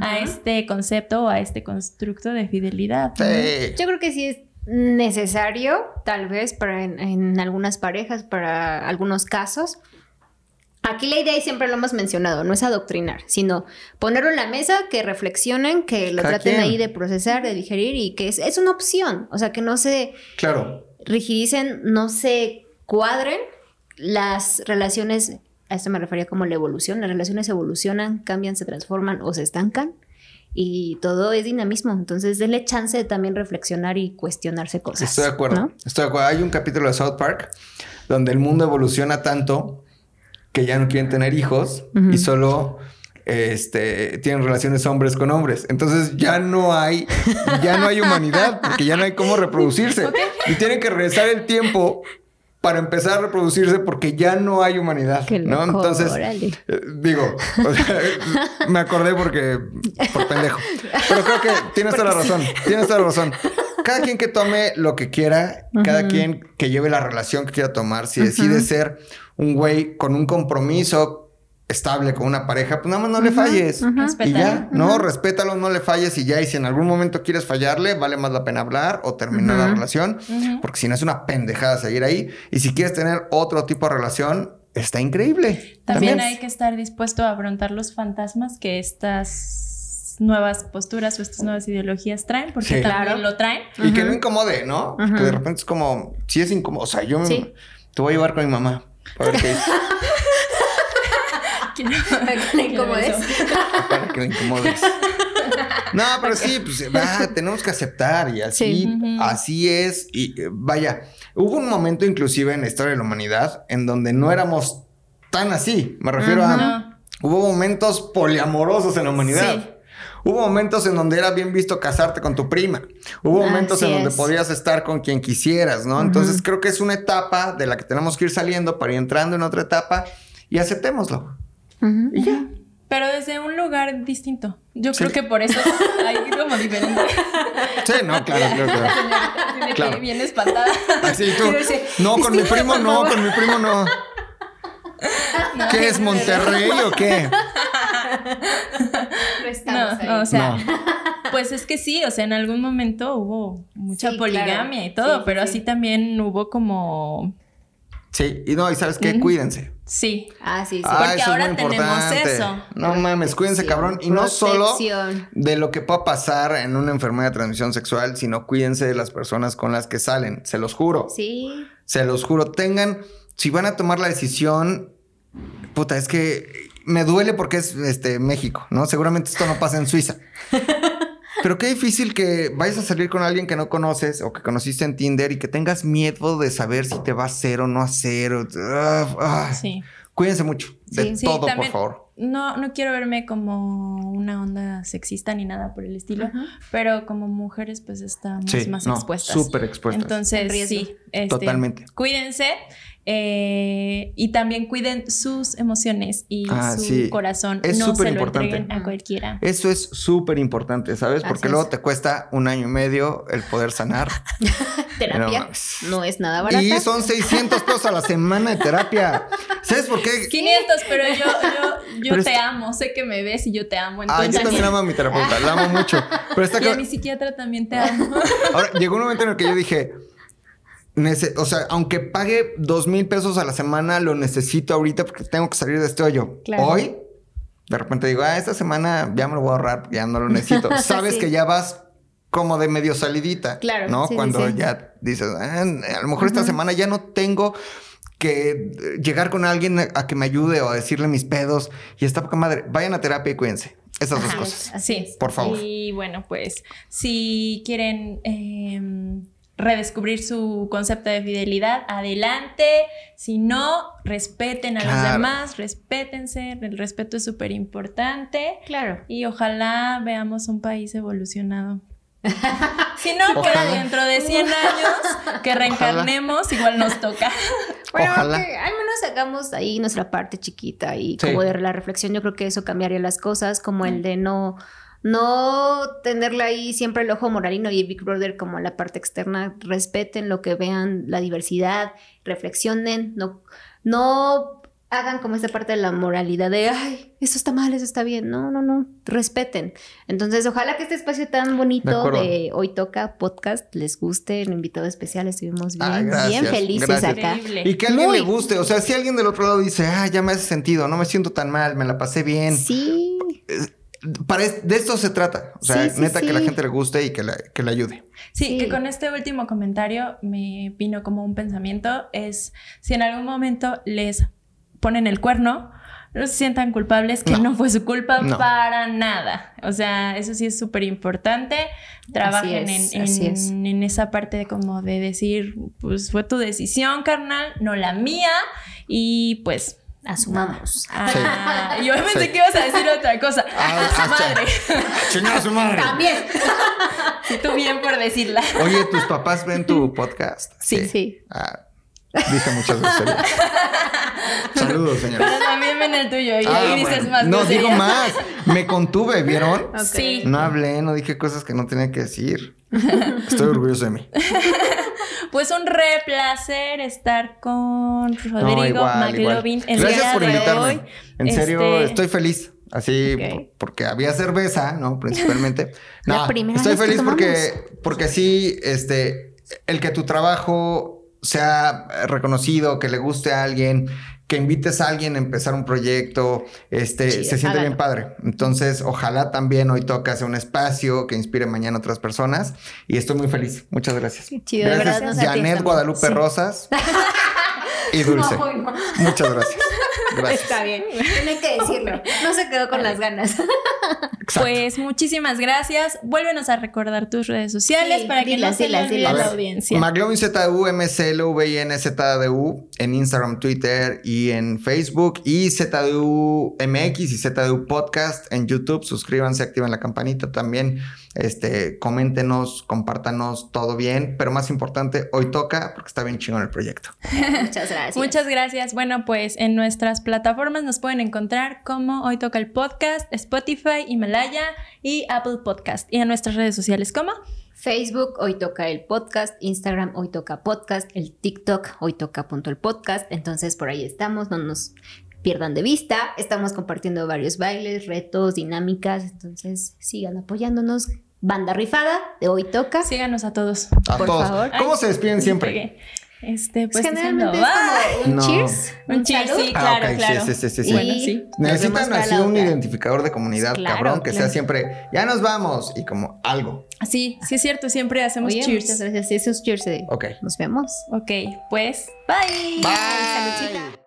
a este concepto o a este constructo de fidelidad. ¿no? Sí. Yo creo que sí es necesario, tal vez, para en, en algunas parejas, para algunos casos. Aquí la idea, y siempre lo hemos mencionado, no es adoctrinar, sino ponerlo en la mesa, que reflexionen, que lo traten ahí de procesar, de digerir y que es, es una opción. O sea, que no se Claro. rigidicen, no se cuadren las relaciones, a esto me refería como la evolución, las relaciones evolucionan, cambian, se transforman o se estancan y todo es dinamismo, entonces denle chance de también reflexionar y cuestionarse cosas. Estoy de acuerdo. ¿no? Estoy de acuerdo. Hay un capítulo de South Park donde el mundo evoluciona tanto que ya no quieren tener hijos y solo este, tienen relaciones hombres con hombres. Entonces ya no hay, ya no hay humanidad porque ya no hay cómo reproducirse. Y tienen que regresar el tiempo para empezar a reproducirse porque ya no hay humanidad. Qué ¿no? Entonces, eh, digo, o sea, me acordé porque por pendejo. Pero creo que tienes toda la razón. Tienes toda la razón. Cada quien que tome lo que quiera, cada quien que lleve la relación que quiera tomar, si decide ser un güey con un compromiso estable con una pareja, pues nada más no le falles. Y ya, no, respétalo, no le falles y ya. Y si en algún momento quieres fallarle, vale más la pena hablar o terminar la relación, porque si no es una pendejada seguir ahí. Y si quieres tener otro tipo de relación, está increíble. También hay que estar dispuesto a afrontar los fantasmas que estas nuevas posturas o estas nuevas ideologías traen, porque Sí. también Claro. lo traen. Y que no incomode, ¿no? Ujú. Que de repente es como, sí es incómodo. O sea, yo me- Sí. te voy a llevar con mi mamá. Para ver qué dice. Para que le incomodes. para que me incomodes. No, pero sí, pues va, tenemos que aceptar y así, Sí. Así es. Y eh, vaya, hubo un momento inclusive en la historia de la humanidad en donde no éramos tan así. Me refiero a, hubo momentos poliamorosos en la humanidad. Sí. Hubo momentos en donde era bien visto casarte con tu prima. Hubo momentos Así en donde es. podías estar con quien quisieras, ¿no? Entonces creo que es una etapa de la que tenemos que ir saliendo para ir entrando en otra etapa y aceptémoslo. Ujú. Y ya. Pero desde un lugar distinto. Yo Sí. creo que por eso hay como diferente. Sí, no, claro, claro, claro. De Claro. que bien espantada. Así tú. Quiero decir, No, con mi primo no, con mi primo no. ¿Qué es Monterrey o qué? No estamos No, ahí. o sea, No. pues es que sí, o sea, en algún momento hubo mucha Sí, poligamia claro. y todo, Sí, pero sí. así también hubo como Sí, y no, y sabes qué, cuídense. sí. Ah, sí, sí. Ah, Porque eso es ahora tenemos eso. No mames, cuídense, cabrón. Y no solo de lo que pueda pasar en una enfermedad de transmisión sexual, sino cuídense de las personas con las que salen. Se los juro. Sí. Se los juro. Tengan, si van a tomar la decisión, puta, es que me duele porque es este México, ¿no? Seguramente esto no pasa en Suiza. Pero qué difícil que vayas a salir con alguien que no conoces o que conociste en Tinder y que tengas miedo de saber si te va a hacer o no hacer. o- ah, ah. Sí. Cuídense mucho de Sí, Sí, todo, también- por favor. No, no quiero verme como una onda sexista ni nada por el estilo, pero como mujeres pues estamos Sí, más no, expuestas. súper expuestas. En Entonces, sí, este, Totalmente. Cuídense eh, y también cuiden sus emociones y Ah, su sí. corazón. Es no se súper lo importante. entreguen a cualquiera. Eso es súper importante, ¿sabes? Porque Así luego es. te cuesta un año y medio el poder sanar. Terapia No es nada barata. y son 600 pesos a la semana de terapia. ¿Sabes por qué? 500, pero yo, yo, yo Pero te amo, sé que me ves y yo te amo. Ah, yo también amo a mi terapeuta, la amo mucho. Pero está y a mi psiquiatra también te amo. Ahora, llegó un momento en el que yo dije, nece- o sea, aunque pague dos mil pesos a la semana, lo necesito ahorita porque tengo que salir de este hoyo. Claro. Hoy, de repente digo, ah, esta semana ya me lo voy a ahorrar, ya no lo necesito. Sabes Sí. que ya vas como de medio salidita. Claro, ¿No? sí, Cuando sí. ya dices, "Ah, a lo mejor esta semana ya no tengo que eh, llegar con alguien a, a que me ayude o a decirle mis pedos y está poca madre. Vayan a terapia y cuídense. Esas dos cosas. Así es. Por favor. Y bueno, pues si quieren em, redescubrir su concepto de fidelidad, adelante. Si no, respeten a los demás, respétense. El respeto es súper importante. Claro. Y ojalá veamos un país evolucionado. Si no, Ojalá. dentro de 100 años que reencarnemos, igual nos toca. Bueno, Ojalá. que al menos hagamos ahí nuestra parte chiquita y Sí. como de la reflexión, yo creo que eso cambiaría las cosas, como el de no, no tenerle ahí siempre el ojo moralino y Big Brother como la parte externa, respeten lo que vean, la diversidad, reflexionen, no, no hagan como esta parte de la moralidad de, ay, eso está mal, eso está bien, no, no, no, respeten. Entonces, ojalá que este espacio tan bonito de Hoy Toca Podcast les guste, el invitado especial, estuvimos bien, Ay, gracias, bien felices gracias. acá. Increíble. Y que a alguien Muy. le guste. O sea, si alguien del otro lado dice, ah, ya me hace sentido, no me siento tan mal, me la pasé bien. Sí, Para es- de esto se trata. O sea, Sí, sí, neta que la gente le guste y que le, que le ayude. Sí, Sí. que con este último comentario me vino como un pensamiento, es si en algún momento les ponen el cuerno, no se sientan culpables, que No. no, fue su culpa No. para nada. O sea, eso sí es súper importante. Trabajen es, en, en- es. en esa parte de como de decir, pues fue tu decisión, carnal, no la mía. Y pues... asumamos. ah, Yo pensé Sí. que ibas a decir otra cosa. Ah, a su madre. ¡Chingar a su madre! También. Sí, tú bien por decirla. Oye, ¿tus papás ven tu podcast? Sí, sí. Ah, dije muchas groserías. Saludos, señores. Pero también ven el tuyo y Ah, ahí dices bueno. más No, digo más. Me contuve, ¿vieron? Sí. No hablé, no dije cosas que no tenía que decir. Estoy orgulloso de mí. Pues un re placer estar con No, Rodrigo. McLovin el Gracias día por de invitarme. hoy. En serio, Este, estoy feliz. Así, porque había cerveza, ¿no? Principalmente. La No, primera estoy vez que feliz porque, porque sí, este, el que tu trabajo sea reconocido, que le guste a alguien, que invites a alguien a empezar un proyecto, este, se siente bien padre. Entonces, ojalá también hoy toca hacer un espacio que inspire mañana a otras personas y estoy muy feliz. Muchas gracias. Chido, gracias, Janet. Guadalupe Sí. Rosas y Dulce. No. Muchas gracias. Gracias. Está bien. Tiene que decirlo. No se quedó con las ganas. Exacto. Pues muchísimas gracias. Vuélvenos a recordar tus redes sociales Sí, para que no se olvide a A la audiencia. McLovin ZDU en Instagram, Twitter y en Facebook. Y ZDU MX y ZDU Podcast en YouTube. Suscríbanse, activen la campanita también. Este, coméntenos, compártanos todo bien. Pero más importante, hoy toca porque está bien chingón el proyecto. Muchas gracias. Muchas gracias. Bueno, pues en nuestras plataformas nos pueden encontrar como Hoy Toca el Podcast, Spotify, Himalaya y Apple Podcast. Y en nuestras redes sociales como Facebook, hoy toca el podcast, Instagram, hoy toca podcast, el TikTok, hoy toca punto el podcast. Entonces por ahí estamos, no nos pierdan de vista. Estamos compartiendo varios bailes, retos, dinámicas. Entonces sigan apoyándonos. Banda rifada de hoy toca. síganos a todos. A Por todos. favor. ¿Cómo Ay, se despiden siempre? Este, pues Generalmente diciendo, es como un No. cheers. Un cheers, salud. sí, Ah, claro, ok, sí, claro. sí, sí, sí, sí. Bueno, sí. Necesitan así un otra. identificador de comunidad, Claro, cabrón, que sea siempre, ya nos vamos y como algo. Sí, sí es cierto, siempre hacemos Oye, cheers. Muchas gracias. Sí, esos cheers. de- Ok. Nos vemos. Ok, pues, bye. Bye. Saludcita.